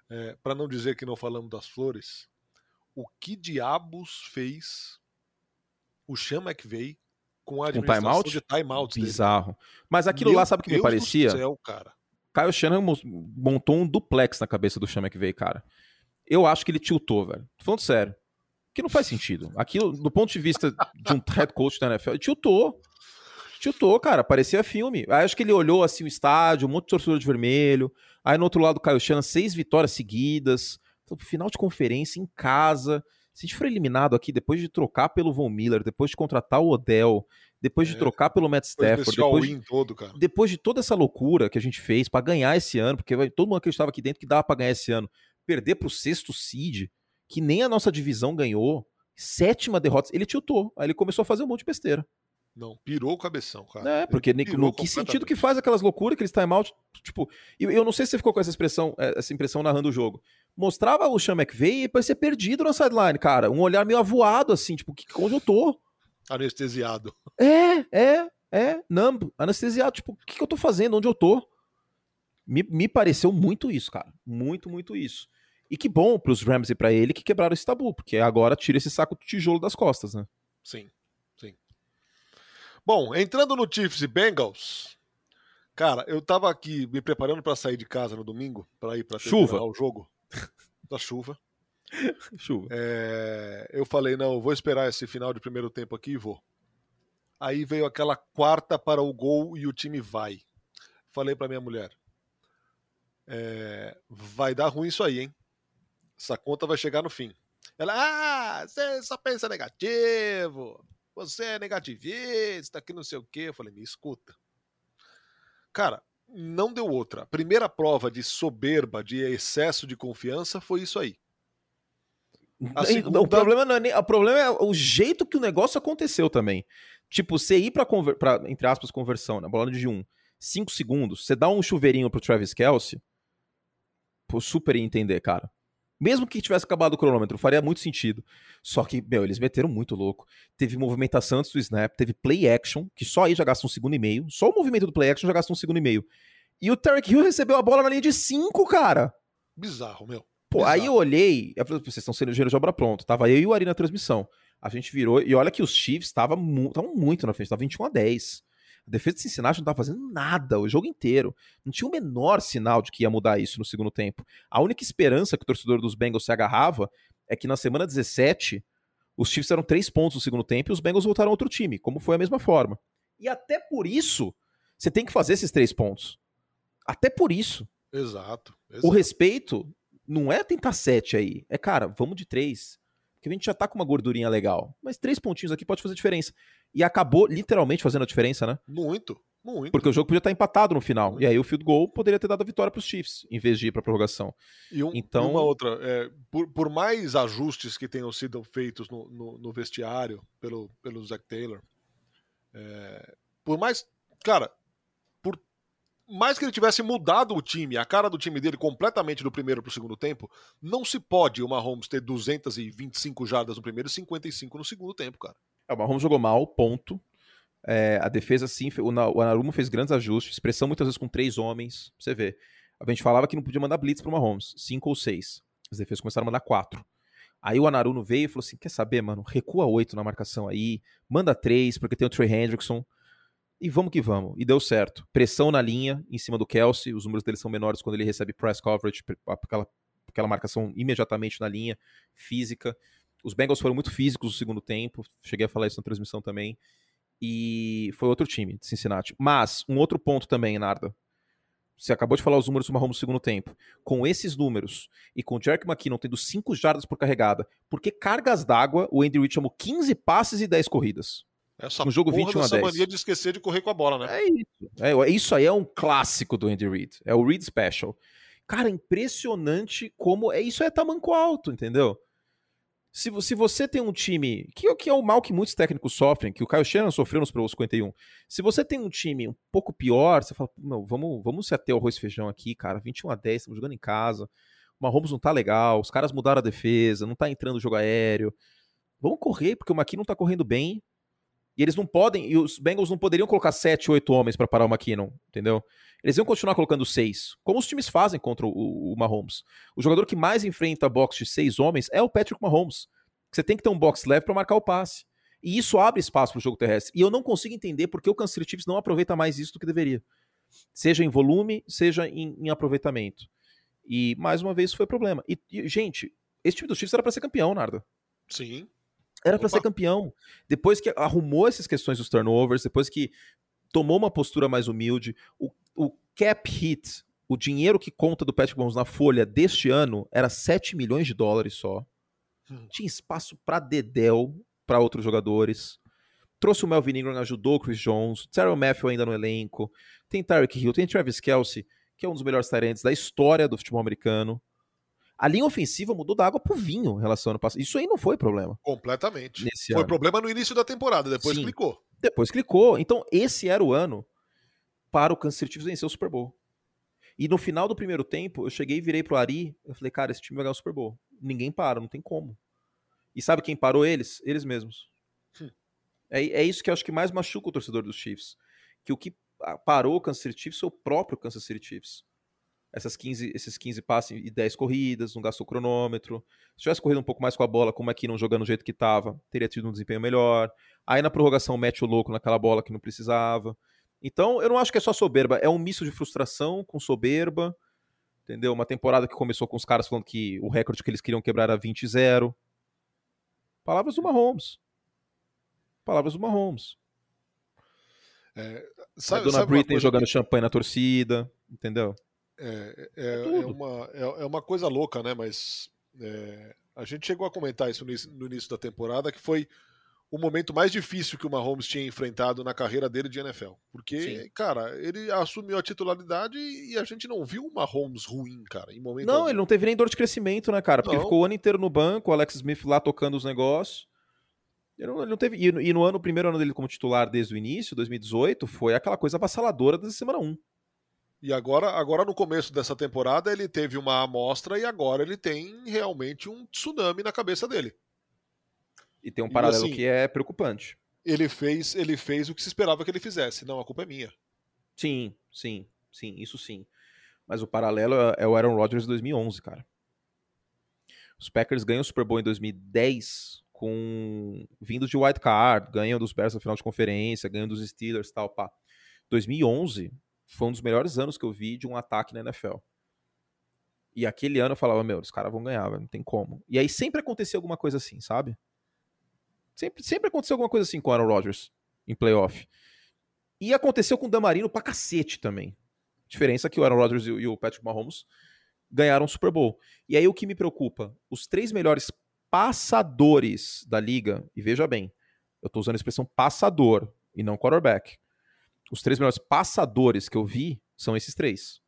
é, para não dizer que não falamos das flores, o que diabos fez o Sean McVay com a administração time de timeouts Bizarro. Dele? Mas aquilo Meu lá, sabe o que Deus me parecia? Céu, cara. Kyle Shannon montou um duplex na cabeça do Sean McVay, cara. Eu acho que ele tiltou, velho. Tô falando sério. Que não faz sentido. Aquilo, do ponto de vista de um head coach da NFL, tiltou. Tiltou, cara. Parecia filme. Aí acho que ele olhou assim o estádio, um monte de torcedor de vermelho. Aí no outro lado, o Caio Shannon, seis vitórias seguidas. Então, final de conferência em casa. Se a gente for eliminado aqui depois de trocar pelo Von Miller, depois de contratar o Odell, depois de é, trocar pelo Matt Stafford, depois, de, todo, depois de toda essa loucura que a gente fez para ganhar esse ano, porque todo mundo acreditava aqui dentro que dava para ganhar esse ano, perder pro sexto seed, que nem a nossa divisão ganhou, sétima derrota, ele tiltou. Aí ele começou a fazer um monte de besteira. Não, pirou o cabeção, cara. É, porque no que sentido que faz aquelas loucuras, aqueles timeout, tipo, eu, eu não sei se você ficou com essa expressão, é, essa impressão narrando o jogo. Mostrava o Sean McVay e parecia perdido na sideline, cara. Um olhar meio avoado, assim, tipo, onde eu tô? Anestesiado. É, é, é, numb, anestesiado, tipo, o que, que eu tô fazendo, onde eu tô? Me, me pareceu muito isso, cara. Muito, muito isso. E que bom pros Rams e para ele que quebraram esse tabu, porque agora tira esse saco de tijolo das costas, né? Sim, sim. Bom, entrando no Chiefs e Bengals, cara, eu tava aqui me preparando para sair de casa no domingo, para ir para chuva o jogo [LAUGHS] da chuva. chuva. É, eu falei, não, eu vou esperar esse final de primeiro tempo aqui e vou. Aí veio aquela quarta para o gol e o time vai. Falei para minha mulher, é, vai dar ruim isso aí, hein? Essa conta vai chegar no fim. Ela, ah, você só pensa negativo, você é negativista, que não sei o quê. Eu falei, me escuta. Cara, não deu outra. A primeira prova de soberba, de excesso de confiança foi isso aí. Segunda... O, problema não é nem... o problema é o jeito que o negócio aconteceu também. Tipo, você ir pra, conver... pra entre aspas, conversão, na bola de um, 5 segundos, você dá um chuveirinho pro Travis Kelsey, pô, super entender, cara. Mesmo que tivesse acabado o cronômetro, faria muito sentido. Só que, meu, eles meteram muito louco. Teve movimentação antes do snap, teve play action, que só aí já gasta um segundo e meio. Só o movimento do play action já gasta um segundo e meio. E o Tarek Hill recebeu a bola na linha de 5, cara. Bizarro, meu. Pô, Bizarro. aí eu olhei, eu falei, vocês estão sendo engenheiro de obra pronto. Tava eu e o Ari na transmissão. A gente virou, e olha que os Chiefs estavam mu muito na frente, tava 21 a 10. A defesa de Cincinnati não estava fazendo nada o jogo inteiro. Não tinha o menor sinal de que ia mudar isso no segundo tempo. A única esperança que o torcedor dos Bengals se agarrava é que na semana 17 os Chiefs eram três pontos no segundo tempo e os Bengals voltaram a outro time, como foi a mesma forma. E até por isso, você tem que fazer esses três pontos. Até por isso. Exato. exato. O respeito não é tentar sete aí. É, cara, vamos de três. Porque a gente já tá com uma gordurinha legal. Mas três pontinhos aqui pode fazer diferença. E acabou literalmente fazendo a diferença, né? Muito, muito. Porque o jogo podia estar empatado no final. Muito. E aí o field goal poderia ter dado a vitória para os Chiefs, em vez de ir para prorrogação. E um, então... uma outra, é, por, por, mais ajustes que tenham sido feitos no, no, no vestiário pelo, pelo Zach Taylor, é, por mais. Cara, mais que ele tivesse mudado o time, a cara do time dele completamente do primeiro para o segundo tempo, não se pode o Mahomes ter 225 jardas no primeiro e 55 no segundo tempo, cara. É, o Mahomes jogou mal, ponto. É, a defesa, sim, o, o Anarumo fez grandes ajustes, pressão muitas vezes com três homens. Você vê. A gente falava que não podia mandar blitz para o Mahomes, cinco ou seis. As defesas começaram a mandar quatro. Aí o Anaruno veio e falou assim: quer saber, mano? Recua oito na marcação aí, manda três, porque tem o Trey Hendrickson. E vamos que vamos. E deu certo. Pressão na linha, em cima do Kelsey. Os números dele são menores quando ele recebe press coverage, aquela, aquela marcação imediatamente na linha, física. Os Bengals foram muito físicos no segundo tempo. Cheguei a falar isso na transmissão também. E foi outro time de Cincinnati. Mas, um outro ponto também, Narda. Você acabou de falar os números do Mahomes no segundo tempo. Com esses números e com o Jerry McKinnon tendo 5 jardas por carregada, por que cargas d'água o Andy Reid chamou 15 passes e 10 corridas? Essa no jogo 21 a 10. mania de esquecer de correr com a bola, né? É isso. É, isso aí é um clássico do Andy Reid. É o Reid Special. Cara, impressionante como. É, isso é tamanco alto, entendeu? Se, se você tem um time. Que, que é o mal que muitos técnicos sofrem, que o Kyle Shannon sofreu nos Pro 51. Se você tem um time um pouco pior, você fala, não, vamos, vamos se ater ao arroz e feijão aqui, cara. 21 a 10, estamos jogando em casa. O Mahomes não tá legal, os caras mudaram a defesa, não tá entrando o jogo aéreo. Vamos correr, porque o Maqui não tá correndo bem. E eles não podem, e os Bengals não poderiam colocar 7, 8 homens para parar o McKinnon, entendeu? Eles iam continuar colocando 6, como os times fazem contra o, o, Mahomes. O jogador que mais enfrenta box de 6 homens é o Patrick Mahomes. Você tem que ter um box leve para marcar o passe. E isso abre espaço para o jogo terrestre. E eu não consigo entender porque o Kansas City Chiefs não aproveita mais isso do que deveria. Seja em volume, seja em, em aproveitamento. E mais uma vez isso foi problema. E, e gente, esse time dos Chiefs era para ser campeão, Nardo. Sim. Era para ser campeão. Depois que arrumou essas questões dos turnovers, depois que tomou uma postura mais humilde, o, o cap hit, o dinheiro que conta do Patrick Mahomes na folha deste ano era 7 milhões de dólares só. Hum. Tinha espaço para Dedel, para outros jogadores. Trouxe o Melvin Ingram, ajudou o Chris Jones. Terrell Matthew ainda no elenco. Tem Tyreek Hill, tem Travis Kelsey, que é um dos melhores talentos da história do futebol americano. A linha ofensiva mudou da água pro vinho em relação ao ano passado. Isso aí não foi problema. Completamente. foi ano. problema no início da temporada, depois Sim, clicou. Depois clicou. Então, esse era o ano para o Kansas City Chiefs vencer o Super Bowl. E no final do primeiro tempo, eu cheguei e virei pro Ari, eu falei, cara, esse time vai ganhar o Super Bowl. Ninguém para, não tem como. E sabe quem parou eles? Eles mesmos. Hum. É, é isso que eu acho que mais machuca o torcedor dos Chiefs. Que o que parou o Kansas City Chiefs foi o próprio Kansas City Chiefs essas 15, esses 15 passes e 10 corridas, não gastou cronômetro. Se tivesse corrido um pouco mais com a bola, como aqui não jogando do jeito que estava, teria tido um desempenho melhor. Aí na prorrogação mete o louco naquela bola que não precisava. Então, eu não acho que é só soberba, é um misto de frustração com soberba, entendeu? Uma temporada que começou com os caras falando que o recorde que eles queriam quebrar era 20-0. Palavras do Mahomes. Palavras do Mahomes. É, sabe, a dona Britney jogando que... champanhe na torcida, entendeu? É, é, é, é uma, é, é, uma coisa louca, né? Mas é, a gente chegou a comentar isso no, início da temporada, que foi o momento mais difícil que o Mahomes tinha enfrentado na carreira dele de NFL. Porque, Sim. cara, ele assumiu a titularidade e a gente não viu o Mahomes ruim, cara, em momento Não, algum. ele não teve nem dor de crescimento, né, cara? Porque não. ficou o ano inteiro no banco, o Alex Smith lá tocando os negócios. Ele não, ele não teve, e, e no ano, o primeiro ano dele como titular desde o início, 2018, foi aquela coisa avassaladora da semana 1. E agora, agora no começo dessa temporada ele teve uma amostra e agora ele tem realmente um tsunami na cabeça dele. E tem um paralelo assim, que é preocupante. Ele fez, ele fez o que se esperava que ele fizesse. Não, a culpa é minha. Sim, sim, sim, isso sim. Mas o paralelo é, é o Aaron Rodgers de 2011, cara. Os Packers ganham o Super Bowl em 2010 com vindo de wild card, ganham dos Bears na final de conferência, ganham dos Steelers, tal, pá. 2011 foi um dos melhores anos que eu vi de um ataque na NFL. E aquele ano eu falava, meu, os caras vão ganhar, não tem como. E aí sempre acontecia alguma coisa assim, sabe? Sempre, sempre aconteceu alguma coisa assim com o Aaron Rodgers em playoff. E aconteceu com o Damarino pra cacete também. Diferença é que o Aaron Rodgers e o Patrick Mahomes ganharam o Super Bowl. E aí o que me preocupa? Os três melhores passadores da liga, e veja bem, eu tô usando a expressão passador e não quarterback. Os três melhores passadores que eu vi são esses três.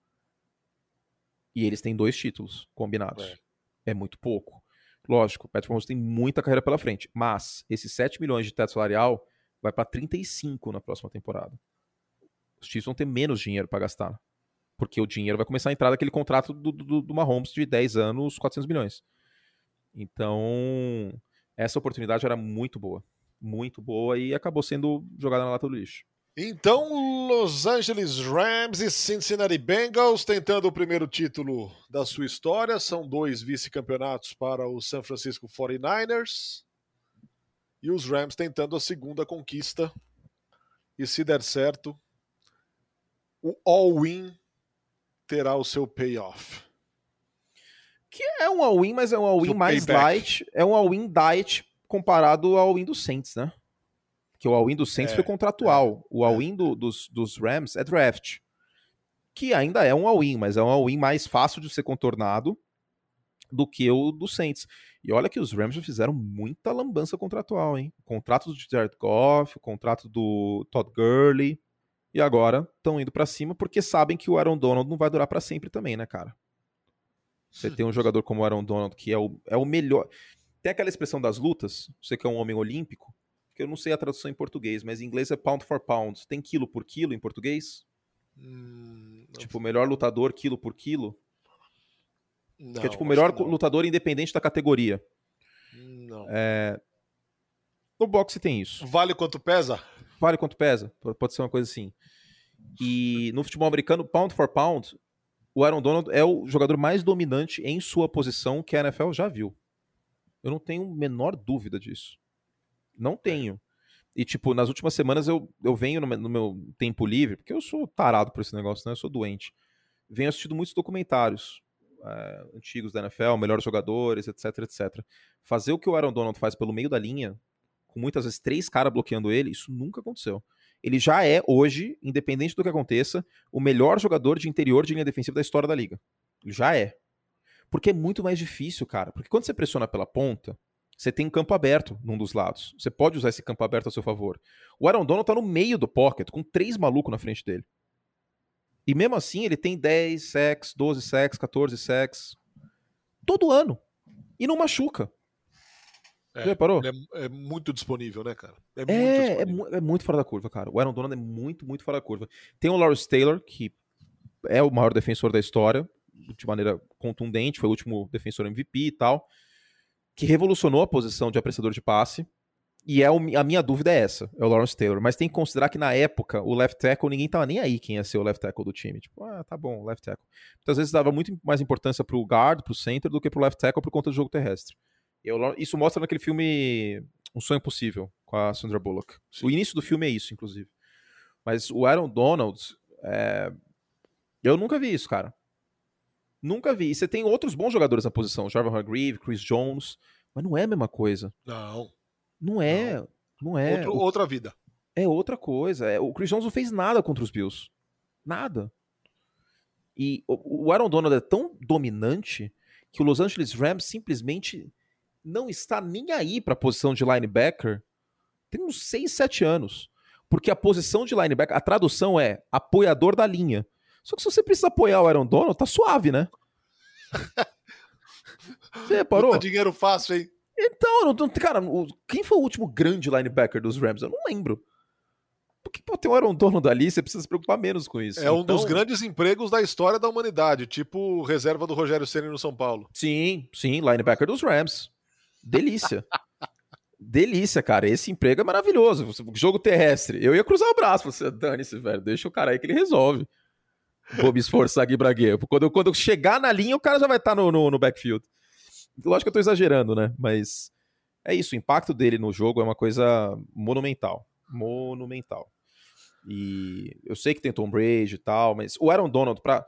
E eles têm dois títulos combinados. É, é muito pouco. Lógico, o Patrick Mahomes tem muita carreira pela frente, mas esses 7 milhões de teto salarial vai para 35 na próxima temporada. Os Chiefs vão ter menos dinheiro para gastar. Porque o dinheiro vai começar a entrar daquele contrato do, do, do Mahomes de 10 anos, 400 milhões. Então, essa oportunidade era muito boa. Muito boa e acabou sendo jogada na lata do lixo. Então, Los Angeles Rams e Cincinnati Bengals tentando o primeiro título da sua história. São dois vice-campeonatos para o San Francisco 49ers. E os Rams tentando a segunda conquista. E se der certo, o all-in terá o seu payoff. Que é um all-in, mas é um all-in mais payback. light. É um all-in diet comparado ao all-in do Saints, né? Que o all-in do Saints é, foi contratual. É, o all-in do, dos, dos Rams é draft. Que ainda é um all-in, mas é um all-in mais fácil de ser contornado do que o do Saints. E olha que os Rams já fizeram muita lambança contratual, hein? O contrato do Jared Goff, o contrato do Todd Gurley. E agora estão indo para cima porque sabem que o Aaron Donald não vai durar para sempre também, né, cara? Você tem um jogador como o Aaron Donald que é o, é o melhor. Tem aquela expressão das lutas, você que é um homem olímpico, que eu não sei a tradução em português, mas em inglês é pound for pound. Tem quilo por quilo em português? Hum, tipo, melhor lutador quilo por quilo? Não, que é tipo o melhor lutador independente da categoria. Não. É... No boxe tem isso. Vale quanto pesa? Vale quanto pesa. Pode ser uma coisa assim. E no futebol americano, pound for pound, o Aaron Donald é o jogador mais dominante em sua posição que a NFL já viu. Eu não tenho a menor dúvida disso. Não tenho. E, tipo, nas últimas semanas eu, eu venho no, no meu tempo livre, porque eu sou tarado por esse negócio, né? Eu sou doente. Venho assistindo muitos documentários é, antigos da NFL, melhores jogadores, etc, etc. Fazer o que o Aaron Donald faz pelo meio da linha, com muitas vezes três caras bloqueando ele, isso nunca aconteceu. Ele já é, hoje, independente do que aconteça, o melhor jogador de interior de linha defensiva da história da liga. Ele já é. Porque é muito mais difícil, cara. Porque quando você pressiona pela ponta, você tem um campo aberto num dos lados. Você pode usar esse campo aberto a seu favor. O Aaron Donald tá no meio do pocket, com três malucos na frente dele. E mesmo assim, ele tem 10 sacks, 12 sacks, 14 sacks. Todo ano. E não machuca. É, reparou? É, é, muito disponível, né, cara? É, é, muito é, é, muito fora da curva, cara. O Aaron Donald é muito, muito fora da curva. Tem o Lawrence Taylor, que é o maior defensor da história, de maneira contundente, foi o último defensor MVP e tal que revolucionou a posição de apressador de passe. E é o, a minha dúvida é essa, é o Lawrence Taylor. Mas tem que considerar que na época, o left tackle, ninguém tava nem aí quem ia ser o left tackle do time. Tipo, ah, tá bom, left tackle. Muitas vezes dava muito mais importância pro guard, pro center, do que pro left tackle por conta do jogo terrestre. Eu, isso mostra naquele filme Um Sonho Possível, com a Sandra Bullock. Sim. O início do filme é isso, inclusive. Mas o Aaron Donald, é... eu nunca vi isso, cara. Nunca vi. E você tem outros bons jogadores na posição. Jarvan Hargreave, Chris Jones. Mas não é a mesma coisa. Não. Não é. Não, não é. Outro, outra vida. É outra coisa. É, o Chris Jones não fez nada contra os Bills. Nada. E o Aaron Donald é tão dominante que o Los Angeles Rams simplesmente não está nem aí para a posição de linebacker tem uns 6, 7 anos. Porque a posição de linebacker, a tradução é apoiador da linha. Só que se você precisa apoiar o Aaron Donald, tá suave, né? [LAUGHS] você reparou? Puta dinheiro fácil, hein? Então, não, cara, quem foi o último grande linebacker dos Rams? Eu não lembro. Porque pô, tem o Aaron Donald ali, você precisa se preocupar menos com isso. É então... um dos então grandes empregos da história da humanidade, tipo reserva do Rogério Ceni no São Paulo. Sim, sim, linebacker dos Rams. Delícia. [LAUGHS] Delícia, cara. Esse emprego é maravilhoso. Jogo terrestre. Eu ia cruzar o braço. Você, dane-se, velho. Deixa o cara aí que ele resolve. Vou me esforçar aqui pra quê? Quando, quando eu chegar na linha, o cara já vai estar tá no, no, no backfield. Lógico que eu tô exagerando, né? Mas é isso, o impacto dele no jogo é uma coisa monumental. Monumental. E eu sei que tem Tom Brady e tal, mas o Aaron Donald, para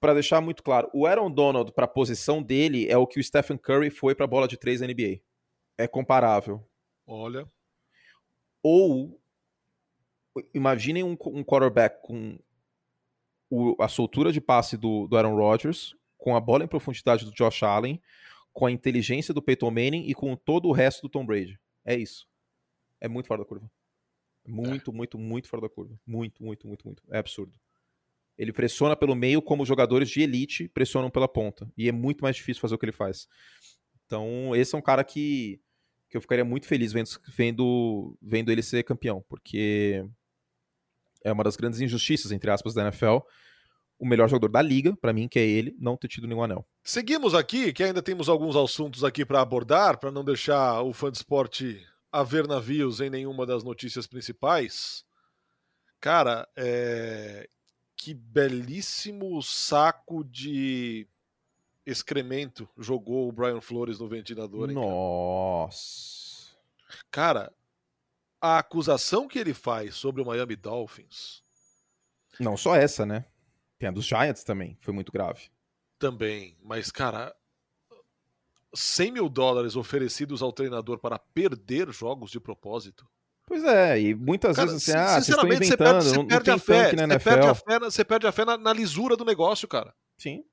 para deixar muito claro, o Aaron Donald para a posição dele é o que o Stephen Curry foi para a bola de três na NBA. É comparável. Olha. Ou imaginem um, um quarterback com o, a soltura de passe do, do Aaron Rodgers, com a bola em profundidade do Josh Allen, com a inteligência do Peyton Manning e com todo o resto do Tom Brady. É isso. É muito fora da curva. Muito, é. muito, muito fora da curva. Muito, muito, muito, muito. É absurdo. Ele pressiona pelo meio como jogadores de elite pressionam pela ponta. E é muito mais difícil fazer o que ele faz. Então, esse é um cara que, que eu ficaria muito feliz vendo, vendo, vendo ele ser campeão, porque é uma das grandes injustiças, entre aspas, da NFL. O melhor jogador da liga, para mim, que é ele, não ter tido nenhum anel. Seguimos aqui, que ainda temos alguns assuntos aqui para abordar, para não deixar o fã de esporte a ver navios em nenhuma das notícias principais. Cara, é que belíssimo saco de excremento jogou o Brian Flores no ventilador. Hein, Nossa. Cara? cara, a acusação que ele faz sobre o Miami Dolphins. Não só essa, né? Tem a dos Giants também, foi muito grave. Também, mas, cara, 100 mil dólares oferecidos ao treinador para perder jogos de propósito. Pois é, e muitas cara, vezes assim, ah, sinceramente, você perde, você perde a fé, você perde a fé, você perde a fé na, na, lisura do negócio, cara. Sim,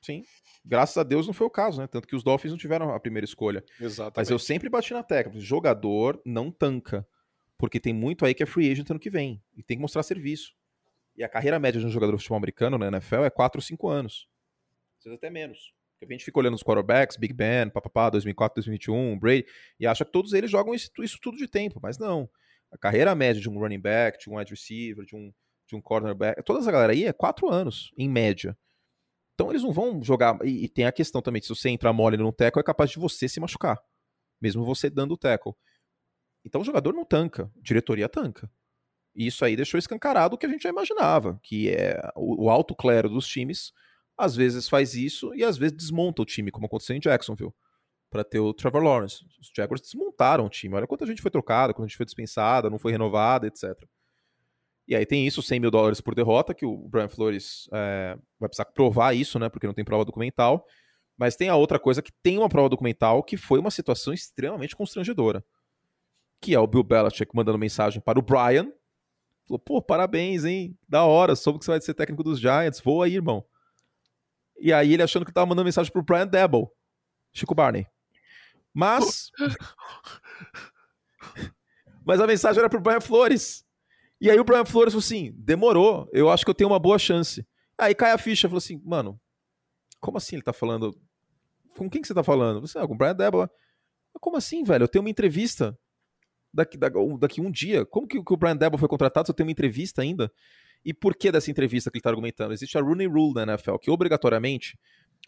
sim. Graças a Deus não foi o caso, né? Tanto que os Dolphins não tiveram a primeira escolha. Exatamente. Mas eu sempre bati na tecla, jogador não tanca, porque tem muito aí que é free agent ano que vem, e tem que mostrar serviço. E a carreira média de um jogador de futebol americano na NFL é 4 ou 5 anos. Às vezes até menos. Porque a gente fica olhando os quarterbacks, Big Ben, papapá, 2004, 2021, Brady, e acha que todos eles jogam isso, isso tudo de tempo, mas não. A carreira média de um running back, de um wide receiver, de um, de um cornerback, toda essa galera aí é quatro anos, em média. Então eles não vão jogar. E, e tem a questão também: se você entrar mole no tackle, é capaz de você se machucar. Mesmo você dando o tackle. Então o jogador não tanca, diretoria tanca. E isso aí deixou escancarado o que a gente já imaginava, que é o, o alto clero dos times às vezes faz isso e às vezes desmonta o time, como aconteceu em Jacksonville, para ter o Trevor Lawrence. Os Jaguars desmontaram o time. Olha quanta gente foi trocada, quanta gente foi dispensada, não foi renovada, etc. E aí tem isso, 100 mil dólares por derrota, que o Brian Flores é, vai precisar provar isso, né? Porque não tem prova documental. Mas tem a outra coisa que tem uma prova documental, que foi uma situação extremamente constrangedora. Que é o Bill Belichick mandando mensagem para o Brian. Falou, pô, parabéns, hein? Da hora, soube que você vai ser técnico dos Giants. Voa aí, irmão. E aí ele achando que tava mandando mensagem pro Brian Debo. Chico Barney. Mas. [LAUGHS] Mas a mensagem era pro Brian Flores. E aí o Brian Flores falou assim: demorou, eu acho que eu tenho uma boa chance. Aí cai a ficha, falou assim, mano, como assim ele tá falando? Com quem que você tá falando? Você, ah, com o Brian Debo. Como assim, velho? Eu tenho uma entrevista daqui, daqui um dia. Como que, que o Brian Debo foi contratado se eu tenho uma entrevista ainda? E por que dessa entrevista que ele está argumentando? Existe a Rooney Rule na NFL, que obrigatoriamente,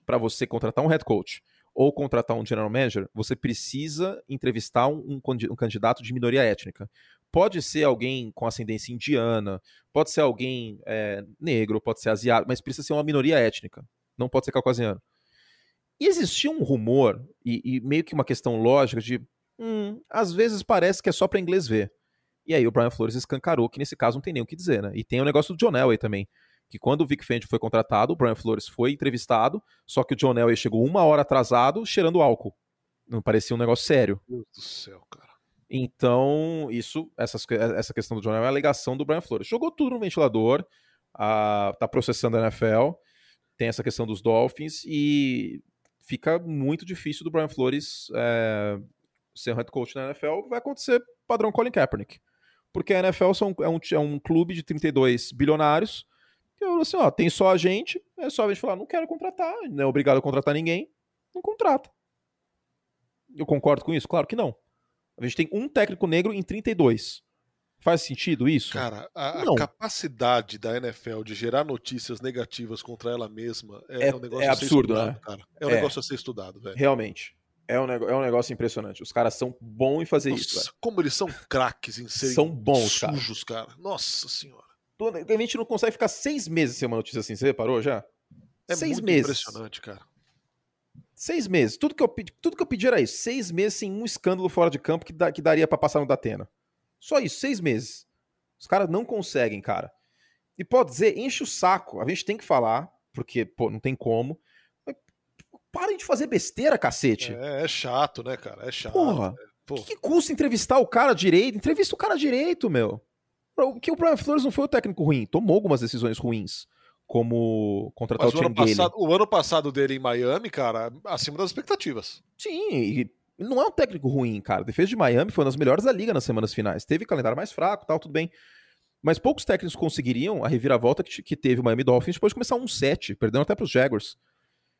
para você contratar um head coach ou contratar um general manager, você precisa entrevistar um, um, candidato de minoria étnica. Pode ser alguém com ascendência indiana, pode ser alguém é, negro, pode ser asiático, mas precisa ser uma minoria étnica. Não pode ser caucasiano. E existia um rumor, e, e meio que uma questão lógica de. Hum, às vezes parece que é só para inglês ver. E aí o Brian Flores escancarou que nesse caso não tem nem o que dizer, né? E tem o negócio do John Elway também. Que quando o Vic Fangio foi contratado, o Brian Flores foi entrevistado, só que o John Elway chegou uma hora atrasado cheirando álcool. Não parecia um negócio sério. Meu Deus do céu, cara. Então, isso, essas, essa questão do John Elway é a alegação do Brian Flores. Jogou tudo no ventilador, a, tá processando a NFL, tem essa questão dos Dolphins e fica muito difícil do Brian Flores é, ser head coach na NFL. Vai acontecer padrão Colin Kaepernick porque a NFL são, é, um, é um clube de 32 bilionários. Eu assim, ó, tem só a gente, é só a gente falar, não quero contratar, não é obrigado a contratar ninguém, não contrata. Eu concordo com isso? Claro que não. A gente tem um técnico negro em 32. Faz sentido isso? Cara, a, a capacidade da NFL de gerar notícias negativas contra ela mesma é, é um negócio é absurdo, né? cara. É um é. negócio a ser estudado, velho. Realmente. É um, é um negócio impressionante. Os caras são bons em fazer Nossa, isso. Como eles são craques em serem são bons, sujos, cara. cara. Nossa senhora. A gente não consegue ficar seis meses sem uma notícia assim. Você reparou já? É seis muito meses. impressionante, cara. Seis meses. Tudo que, eu pedi, tudo que eu pedi era isso. Seis meses sem um escândalo fora de campo que, da, que daria para passar no Datena. Só isso, seis meses. Os caras não conseguem, cara. E pode dizer, enche o saco. A gente tem que falar, porque, pô, não tem como. Mas, parem de fazer besteira, cacete. É, é chato, né, cara? É chato. Porra. É. O que, que custa entrevistar o cara direito? Entrevista o cara direito, meu. Que o Brian Flores não foi o técnico ruim. Tomou algumas decisões ruins. Como contratar Mas o o ano, passado, o ano passado dele em Miami, cara, acima das expectativas. Sim, e não é um técnico ruim, cara. A defesa de Miami foi uma das melhores da liga nas semanas finais. Teve calendário mais fraco, tal, tudo bem. Mas poucos técnicos conseguiriam a reviravolta que, que teve o Miami Dolphins depois de começar um 7, perdendo até para os Jaguars.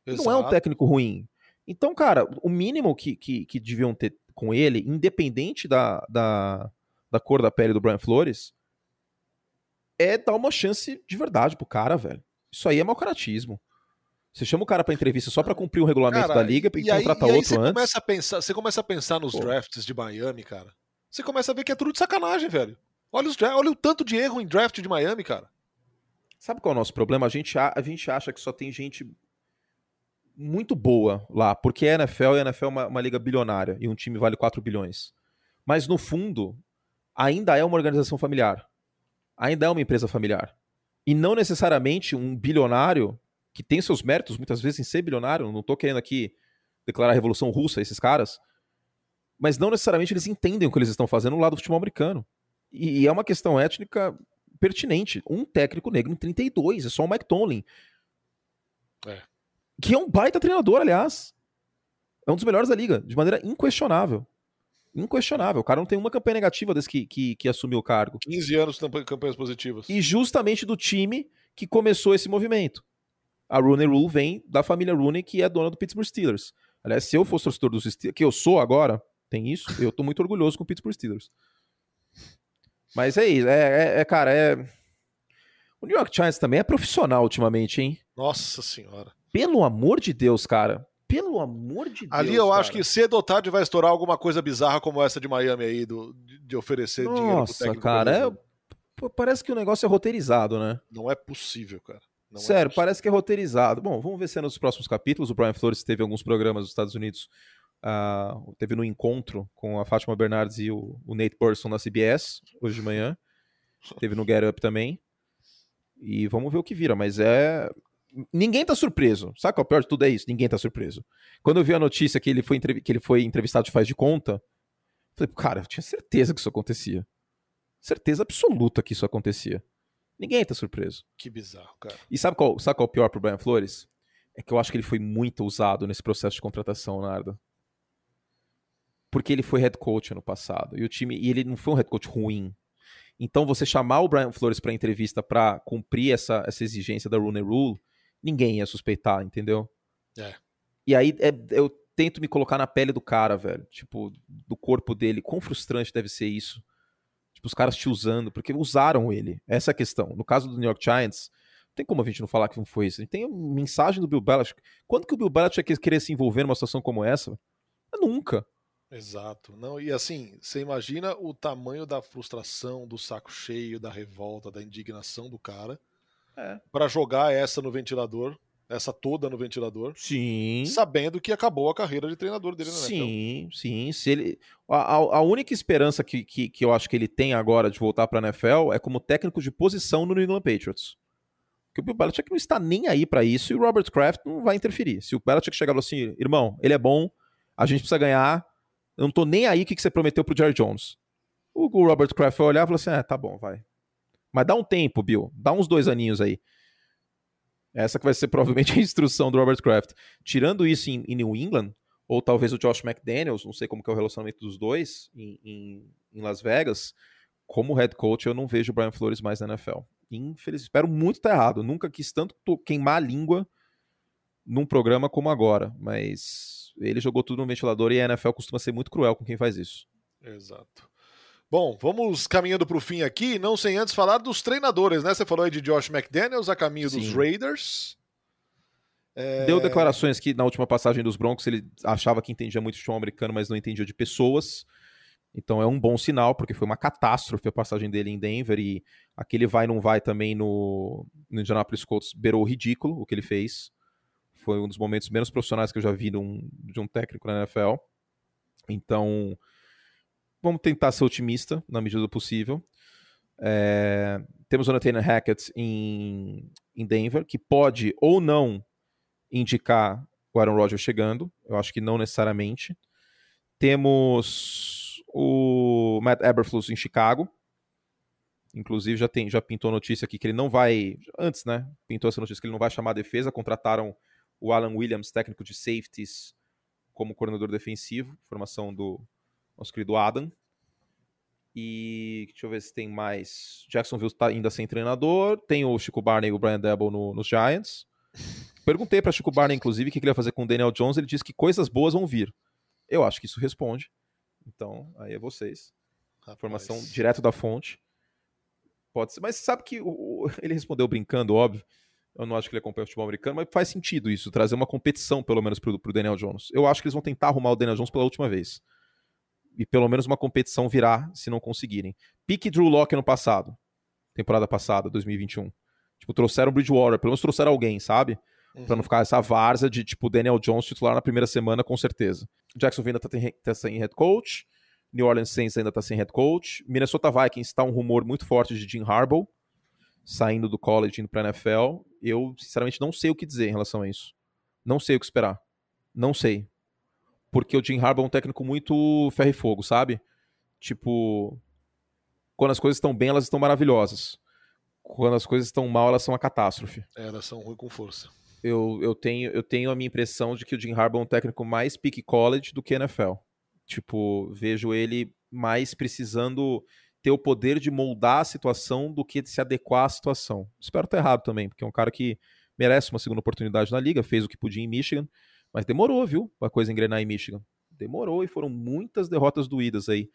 Não é um Exato. técnico ruim. Então, cara, o mínimo que, que, que deviam ter com ele, independente da, da, da cor da pele do Brian Flores, é dar uma chance de verdade pro cara, velho. Isso aí é mau caratismo. Você chama o cara pra entrevista só pra cumprir o regulamento Cara, da liga e, e aí, contratar e aí outro você antes. Começa a pensar, você começa a pensar nos Pô. drafts de Miami, cara. Você começa a ver que é tudo de sacanagem, velho. Olha, os olha o tanto de erro em draft de Miami, cara. Sabe qual é o nosso problema? A gente, a, a gente acha que só tem gente muito boa lá, porque a NFL e a NFL é uma, uma liga bilionária e um time vale 4 bilhões. Mas no fundo, ainda é uma organização familiar. Ainda é uma empresa familiar. E não necessariamente um bilionário que tem seus méritos muitas vezes em ser bilionário, não tô querendo aqui declarar a revolução russa esses caras, mas não necessariamente eles entendem o que eles estão fazendo no lado do futebol americano. E, e é uma questão étnica pertinente. Um técnico negro em 32, é só o Mike Tomlin. É. Que é um baita treinador, aliás. É um dos melhores da liga, de maneira inquestionável. Inquestionável. O cara não tem uma campanha negativa desde que, que, que assumiu o cargo. 15 anos de campanhas positivas. E justamente do time que começou esse movimento. A Rooney Rule vem da família Rooney, que é dona do Pittsburgh Steelers. Aliás, se eu fosse torcedor dos Steelers, que eu sou agora, tem isso, eu tô muito orgulhoso com o Pittsburgh Steelers. Mas é isso, é, é- é, cara, é... O New York Giants também é profissional ultimamente, hein? Nossa senhora. Pelo amor de Deus, cara. Pelo amor de Deus, Ali eu acho cara. que cedo ou tarde vai estourar alguma coisa bizarra como essa de Miami aí, do, de, de oferecer dinheiro pro Nossa, técnico. cara, é... parece que o negócio é roteirizado, né? Não é possível, cara. Não é Sério, possível. parece que é roteirizado. Bom, vamos ver se é nos próximos capítulos. O Brian Flores teve alguns programas nos Estados Unidos. ah, teve no encontro com a Fátima Bernardes e o, o Nate Burson na CBS, hoje de manhã. Teve no Get Up também. E vamos ver o que vira, mas é. Ninguém tá surpreso. Sabe qual é o pior de tudo? É isso, ninguém tá surpreso. Quando eu vi a notícia que ele foi, que ele foi entrevistado de faz de conta, falei, cara, eu tinha certeza que isso acontecia. Certeza absoluta que isso acontecia. Ninguém tá surpreso. Que bizarro, cara. E sabe qual, sabe qual é o pior pro Brian Flores? É que eu acho que ele foi muito usado nesse processo de contratação, Narda. Porque ele foi head coach ano passado. E o time. E ele não foi um head coach ruim. Então, você chamar o Brian Flores pra entrevista pra cumprir essa, essa exigência da Rooney Rule, ninguém ia suspeitar, entendeu? É. E aí é- eu tento me colocar na pele do cara, velho. Tipo, do corpo dele. Quão frustrante deve ser isso? Tipo, os caras te usando, porque usaram ele. Essa é a questão. No caso do New York Giants, não tem como a gente não falar que não foi isso. A gente tem mensagem do Bill Belichick. Quando que o Bill Belichick ia querer se envolver numa situação como essa? Nunca. Exato. Não, e assim, você imagina o tamanho da frustração, do saco cheio, da revolta, da indignação do cara É. pra jogar essa no ventilador, essa toda no ventilador, Sim. sabendo que acabou a carreira de treinador dele na NFL. Sim, sim. Se ele, a, a- única esperança que, que, que eu acho que ele tem agora de voltar para a NFL é como técnico de posição no New England Patriots. Porque o Bill Belichick não está nem aí para isso e o Robert Kraft não vai interferir. Se o Belichick chegar e falar assim, irmão, ele é bom, a gente precisa ganhar, eu não tô nem aí o que, que você prometeu pro Jerry Jones. O, o Robert Kraft vai olhar e falar assim, é, tá bom, vai. Mas dá um tempo, Bill, dá uns dois aninhos aí. Essa que vai ser [LAUGHS] provavelmente a instrução do Robert Kraft. Tirando isso em, em New England, ou talvez o Josh McDaniels, não sei como que é o relacionamento dos dois em, em- em Las Vegas, como head coach eu não vejo o Brian Flores mais na NFL. Infeliz, espero muito estar errado. Nunca quis tanto to- queimar a língua num programa como agora, mas ele jogou tudo no ventilador e a NFL costuma ser muito cruel com quem faz isso. Exato. Bom, vamos caminhando para o fim aqui, não sem antes falar dos treinadores, né? Você falou aí de Josh McDaniels a caminho dos Sim. Raiders. É, Deu declarações que na última passagem dos Broncos ele achava que entendia muito futebol americano, mas não entendia de pessoas. Então é um bom sinal, porque foi uma catástrofe a passagem dele em Denver e aquele vai não vai também no, no Indianapolis Colts beirou o ridículo o que ele fez. Foi um dos momentos menos profissionais que eu já vi de um, de um técnico na NFL. Então, vamos tentar ser otimista na medida do possível. É, temos o Nathaniel Hackett em, em Denver, que pode ou não indicar o Aaron Rodgers chegando. Eu acho que não necessariamente. Temos o Matt Eberflus em Chicago. Inclusive já tem, já pintou notícia aqui que ele não vai, antes, né? Pintou essa notícia que ele não vai chamar a defesa. Contrataram o Alan Williams, técnico de safeties, como coordenador defensivo. Formação do nosso querido Adam. E deixa eu ver se tem mais. Jacksonville está ainda sem treinador. Tem o Chico Barney e o Brian Debo no, nos Giants. Perguntei para Chico Barney, inclusive, o que ele ia fazer com o Daniel Jones. Ele disse que coisas boas vão vir. Eu acho que isso responde. Então, aí é vocês. Rapaz. Informação direto da fonte. Pode ser. Mas sabe que o, [LAUGHS] ele respondeu brincando, óbvio. Eu não acho que ele acompanha o futebol americano, mas faz sentido isso, trazer uma competição, pelo menos, pro, pro Daniel Jones. Eu acho que eles vão tentar arrumar o Daniel Jones pela última vez e pelo menos uma competição virá se não conseguirem. Pique Drew Locke no passado, temporada passada, 2021. Tipo, trouxeram o Bridgewater, pelo menos trouxeram alguém, sabe? Uhum. Pra não ficar essa várzea de, tipo, Daniel Jones titular na primeira semana, com certeza. Jacksonville ainda tá, tá sem head coach. New Orleans Saints ainda tá sem head coach. Minnesota Vikings tá um rumor muito forte de Jim Harbaugh saindo do college indo pra NFL. Eu, sinceramente, não sei o que dizer em relação a isso. Não sei o que esperar. Não sei porque o Jim Harbaugh é um técnico muito ferro e fogo, sabe? Tipo, quando as coisas estão bem, elas estão maravilhosas. Quando as coisas estão mal, elas são uma catástrofe. É, elas são ruins com força. Eu, eu, tenho, eu tenho a minha impressão de que o Jim Harbaugh é um técnico mais peak college do que NFL. Tipo, vejo ele mais precisando ter o poder de moldar a situação do que de se adequar à situação. Espero estar errado também, porque é um cara que merece uma segunda oportunidade na liga, fez o que podia em Michigan, mas demorou, viu, a coisa engrenar em Michigan. Demorou e foram muitas derrotas doídas aí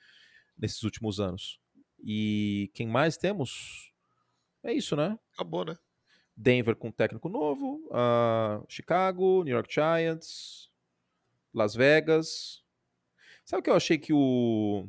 nesses últimos anos. E quem mais temos? É isso, né? Acabou, né? Denver com técnico novo, uh, Chicago, New York Giants, Las Vegas. Sabe o que eu achei que o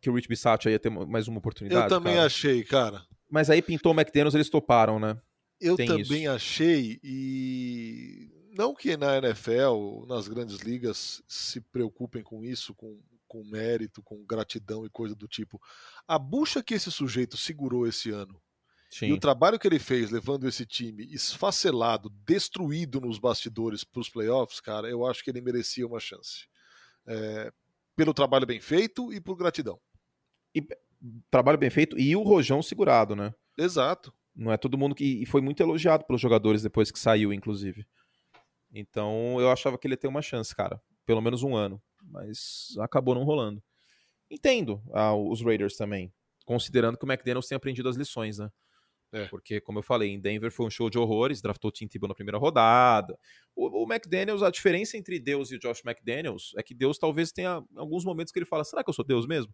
que o Rich Bisaccia ia ter mais uma oportunidade? Eu também cara? achei, cara. Mas aí pintou o McDaniels, eles toparam, né? Eu Tem também isso. achei e não que na NFL, nas grandes ligas, se preocupem com isso, com, com mérito, com gratidão e coisa do tipo. A bucha que esse sujeito segurou esse ano Sim. e o trabalho que ele fez levando esse time esfacelado, destruído nos bastidores para os playoffs, cara, eu acho que ele merecia uma chance. É, pelo trabalho bem feito e por gratidão. E, trabalho bem feito e o rojão segurado, né? Exato. Não é todo mundo que. E foi muito elogiado pelos jogadores depois que saiu, inclusive. Então eu achava que ele ia ter uma chance, cara. Pelo menos um ano. Mas acabou não rolando. Entendo ah, os Raiders também. Considerando que o McDaniels tem aprendido as lições, né? É. Porque, como eu falei, em Denver foi um show de horrores, draftou o Tim Tebow na primeira rodada. O, o, McDaniels, a diferença entre Deus e o Josh McDaniels é que Deus talvez tenha alguns momentos que ele fala: será que eu sou Deus mesmo?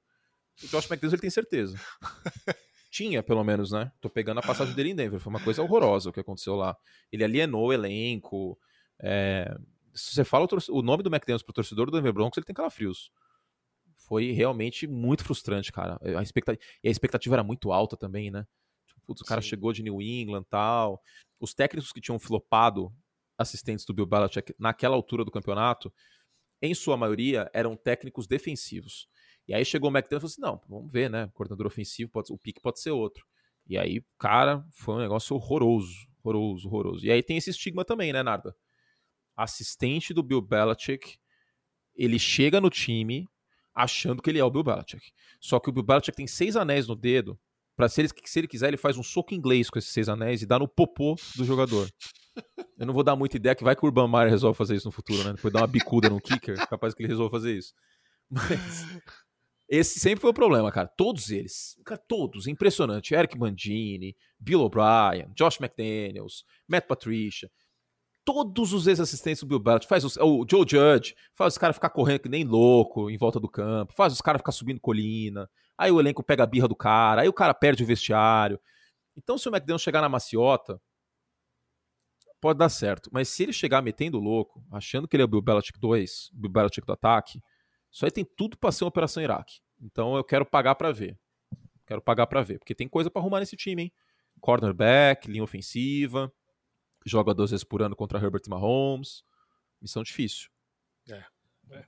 O Josh McDaniels ele tem certeza. [LAUGHS] Tinha, pelo menos, né? Tô pegando a passagem dele em Denver. Foi uma coisa horrorosa o que aconteceu lá. Ele alienou o elenco, é, se você fala o, o nome do McDaniels pro torcedor do Denver Broncos, ele tem calafrios. Foi realmente muito frustrante, cara. A expectativa, e a expectativa era muito alta também, né? Tipo, putz, o cara Sim. chegou de New England tal. Os técnicos que tinham flopado assistentes do Bill Belichick naquela altura do campeonato, em sua maioria, eram técnicos defensivos. E aí chegou o McDaniels e falou assim: não, vamos ver, né? O coordenador ofensivo, pode, o pique pode ser outro. E aí, cara, foi um negócio horroroso, horroroso, horroroso. E aí tem esse estigma também, né, Narda? Assistente do Bill Belichick, ele chega no time achando que ele é o Bill Belichick. Só que o Bill Belichick tem seis anéis no dedo, para se ele, se ele quiser, ele faz um soco inglês com esses seis anéis e dá no popô do jogador. Eu não vou dar muita ideia que vai que o Urban Meyer resolve fazer isso no futuro, né? Depois dar uma bicuda no kicker, [LAUGHS] capaz que ele resolva fazer isso. Mas esse sempre foi o problema, cara. Todos eles, cara, todos, impressionante. Eric Mandini, Bill O'Brien, Josh McDaniels, Matt Patricia todos os ex-assistentes do Bill Belichick, faz os, o Joe Judge, faz os caras ficar correndo que nem louco em volta do campo, faz os caras ficar subindo colina, aí o elenco pega a birra do cara, aí o cara perde o vestiário. Então, se o McDaniel chegar na maciota, pode dar certo. Mas se ele chegar metendo louco, achando que ele é o Bill Belichick 2, o Bill Belichick do ataque, isso aí tem tudo para ser uma operação Iraque. Então eu quero pagar para ver. Quero pagar para ver, porque tem coisa para arrumar nesse time, hein? Cornerback, linha ofensiva, joga duas vezes por ano contra Herbert Mahomes. Missão difícil. É. é.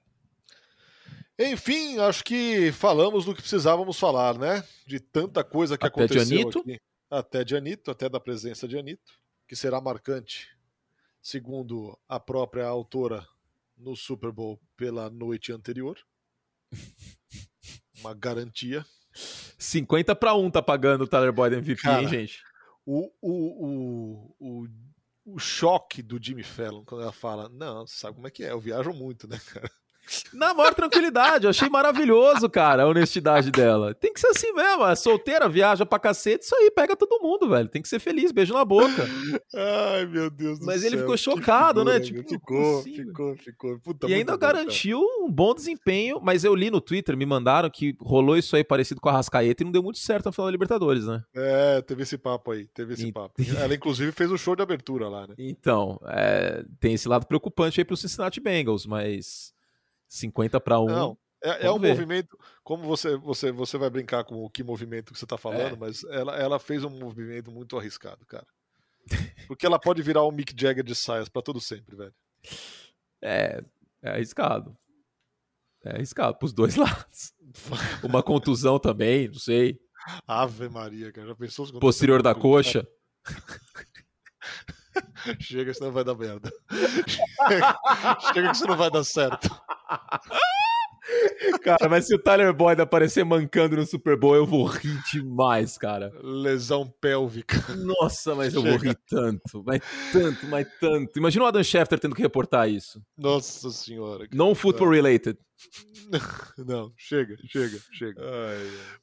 Enfim, acho que falamos do que precisávamos falar, né? De tanta coisa que Até aconteceu de Anito. aqui. Até de Anito, até da presença de Anito, que será marcante, segundo a própria autora, no Super Bowl pela noite anterior. Uma garantia. 50 para 1 tá pagando o Tyler Boyd MVP, Cara, hein, gente? O, o, o, o, o choque do Jimmy Fallon quando ela fala: Não, você sabe como é que é, eu viajo muito, né, cara? Na maior tranquilidade, eu achei maravilhoso, cara, a honestidade dela. Tem que ser assim mesmo, é solteira, viaja pra cacete, isso aí, pega todo mundo, velho. Tem que ser feliz, beijo na boca. Ai, meu Deus do Mas céu. ele ficou chocado, né? figura, Tipo, ficou, assim, ficou, ficou. Puta, e ainda bom, cara. garantiu um bom desempenho, mas eu li no Twitter, me mandaram que rolou isso aí parecido com a Rascaeta e não deu muito certo na final da Libertadores, né? É, teve esse papo aí, teve esse E- papo. Ela, inclusive, fez o show de abertura lá, né? Então, é, tem esse lado preocupante aí pro Cincinnati Bengals, mas 50 para 1. Não, é, é um ver. movimento, como você, você, você vai brincar com o que movimento que você tá falando, É. mas ela, ela fez um movimento muito arriscado, cara. [LAUGHS] Porque ela pode virar o Mick Jagger de saias pra todo sempre, velho. É, é arriscado. É arriscado pros dois [LAUGHS] lados. Uma contusão também, não sei. Ave Maria, cara. Já pensou se Posterior da coxa. [LAUGHS] Chega, senão vai dar merda. Chega, chega que isso não vai dar certo. Cara, mas se o Tyler Boyd aparecer mancando no Super Bowl, eu vou rir demais, cara. Lesão pélvica. Nossa, mas eu vou rir tanto, mas tanto, mas tanto. Imagina o Adam Schefter tendo que reportar isso. Nossa senhora. Não football related. [LAUGHS] Não, chega, chega, chega.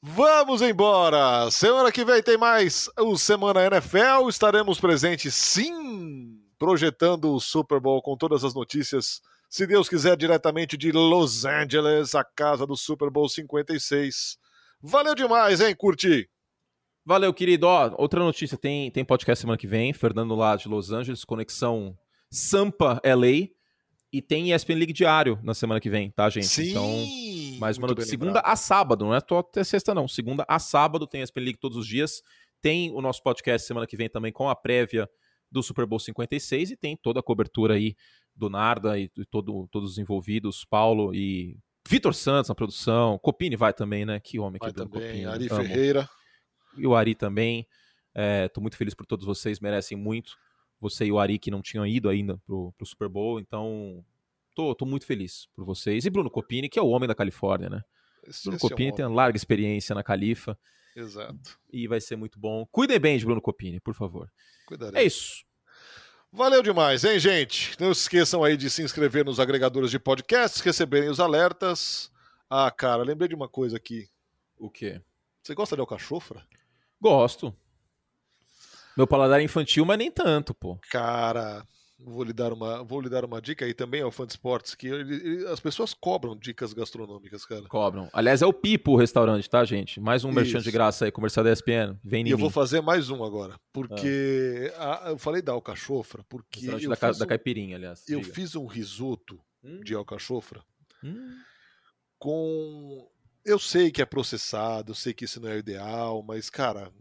Vamos embora! Semana que vem tem mais o Semana NFL. Estaremos presentes, sim, projetando o Super Bowl com todas as notícias. Se Deus quiser, diretamente de Los Angeles, a casa do Super Bowl 56. Valeu demais, hein, Curti? Valeu, querido. Ó, outra notícia, tem, tem podcast semana que vem, Fernando lá de Los Angeles, conexão Sampa LA, e tem ESPN League diário na semana que vem, tá, gente? Sim! Então, mais uma notícia. Segunda lembrado. a sábado, não é até sexta, não. Segunda a sábado tem ESPN League todos os dias. Tem o nosso podcast semana que vem também com a prévia do Super Bowl 56 e tem toda a cobertura aí do Narda e, e todo, todos os envolvidos, Paulo e Vitor Santos na produção. Copini vai também, né? Que homem Vai quebrando também, Copini. Ari amo Ferreira. e o Ari também. Estou muito feliz por todos vocês, merecem muito. Você e o Ari que não tinham ido ainda pro, pro Super Bowl, então tô, tô muito feliz por vocês. E Bruno Copini, que é o homem da Califórnia, né? Esse- Bruno esse é Copini tem homem. uma larga experiência na Califa Exato. e vai ser muito bom. Cuidem bem de Bruno Copini, por favor. Cuidarei. É isso. Valeu demais, hein, gente? Não se esqueçam aí de se inscrever nos agregadores de podcasts, receberem os alertas. Ah, cara, lembrei de uma coisa aqui. O quê? Você gosta de alcachofra? Gosto. Meu paladar é infantil, mas nem tanto, pô. Cara, vou lhe dar uma, vou lhe dar uma dica aí também ao fã de esportes, que ele- ele- as pessoas cobram dicas gastronômicas, cara. Cobram. Aliás, é o Pipo o restaurante, tá, gente? Mais um merchan de graça aí, comercial da ESPN. Vem em E eu mim. vou fazer mais um agora, porque a- eu falei da alcachofra, porque Restaurante eu, da, da um, caipirinha, aliás. eu Diga. fiz um risoto Hum, de alcachofra hum. com. Eu sei que é processado, eu sei que isso não é o ideal, mas, cara,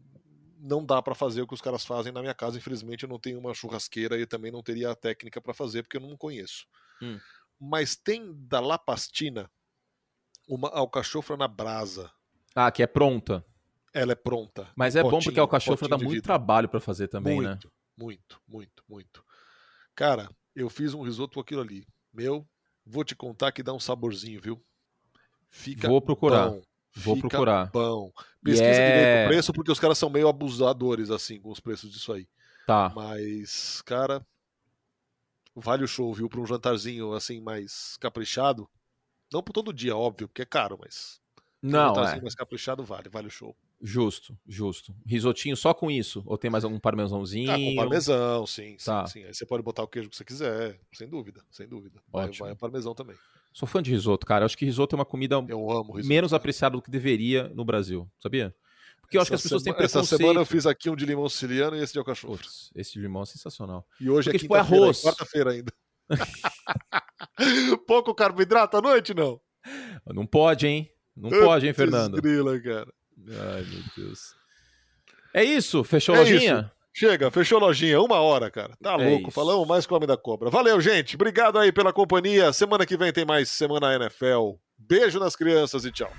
não dá pra fazer o que os caras fazem na minha casa. Infelizmente, eu não tenho uma churrasqueira e também não teria a técnica pra fazer, porque eu não conheço. Hum. Mas tem da La Pastina uma alcachofra na brasa. Ah, que é pronta. Ela é pronta. Mas é bom potinho, porque a alcachofra dá muito vidro. trabalho pra fazer também, né? muito, muito, muito, muito. Cara, eu fiz um risoto com aquilo ali. Meu, vou te contar que dá um saborzinho, viu? Fica Vou procurar. bom, Vou fica procurar. Bom. Pesquisa é- direito o preço, porque os caras são meio abusadores, assim, com os preços disso aí. Tá. Mas, cara, vale o show, viu? Pra um jantarzinho, assim, mais caprichado. Não por todo dia, óbvio, porque é caro, mas. um Não, jantarzinho é. mais caprichado vale, vale o show. Justo, justo. Risotinho só com isso? Ou tem mais algum parmesãozinho? Ah, com parmesão, sim, sim, Tá. sim. Aí você pode botar o queijo que você quiser, sem dúvida, sem dúvida. Vai, Ótimo. vai a parmesão também. Sou fã de risoto, cara. Eu acho que risoto é uma comida Eu menos apreciada do que deveria no Brasil, sabia? Porque eu acho que as Essa pessoas têm sema- Essa preconceito. semana eu fiz aqui um de limão siciliano e esse de alcachofra. Putz, esse de limão é sensacional. E hoje Porque, é tipo, é quinta-feira, arroz. é quarta-feira ainda. [LAUGHS] Pouco carboidrato à noite, não? Não pode, hein? Não pode, hein, Fernando? grila, cara. Ai, meu Deus. É isso? Fechou a É lojinha? Chega, fechou a lojinha, uma hora, cara. Tá É louco, isso. falamos mais com o Homem da Cobra. Valeu, gente. Obrigado aí pela companhia. Semana que vem tem mais Semana NFL. Beijo nas crianças e tchau.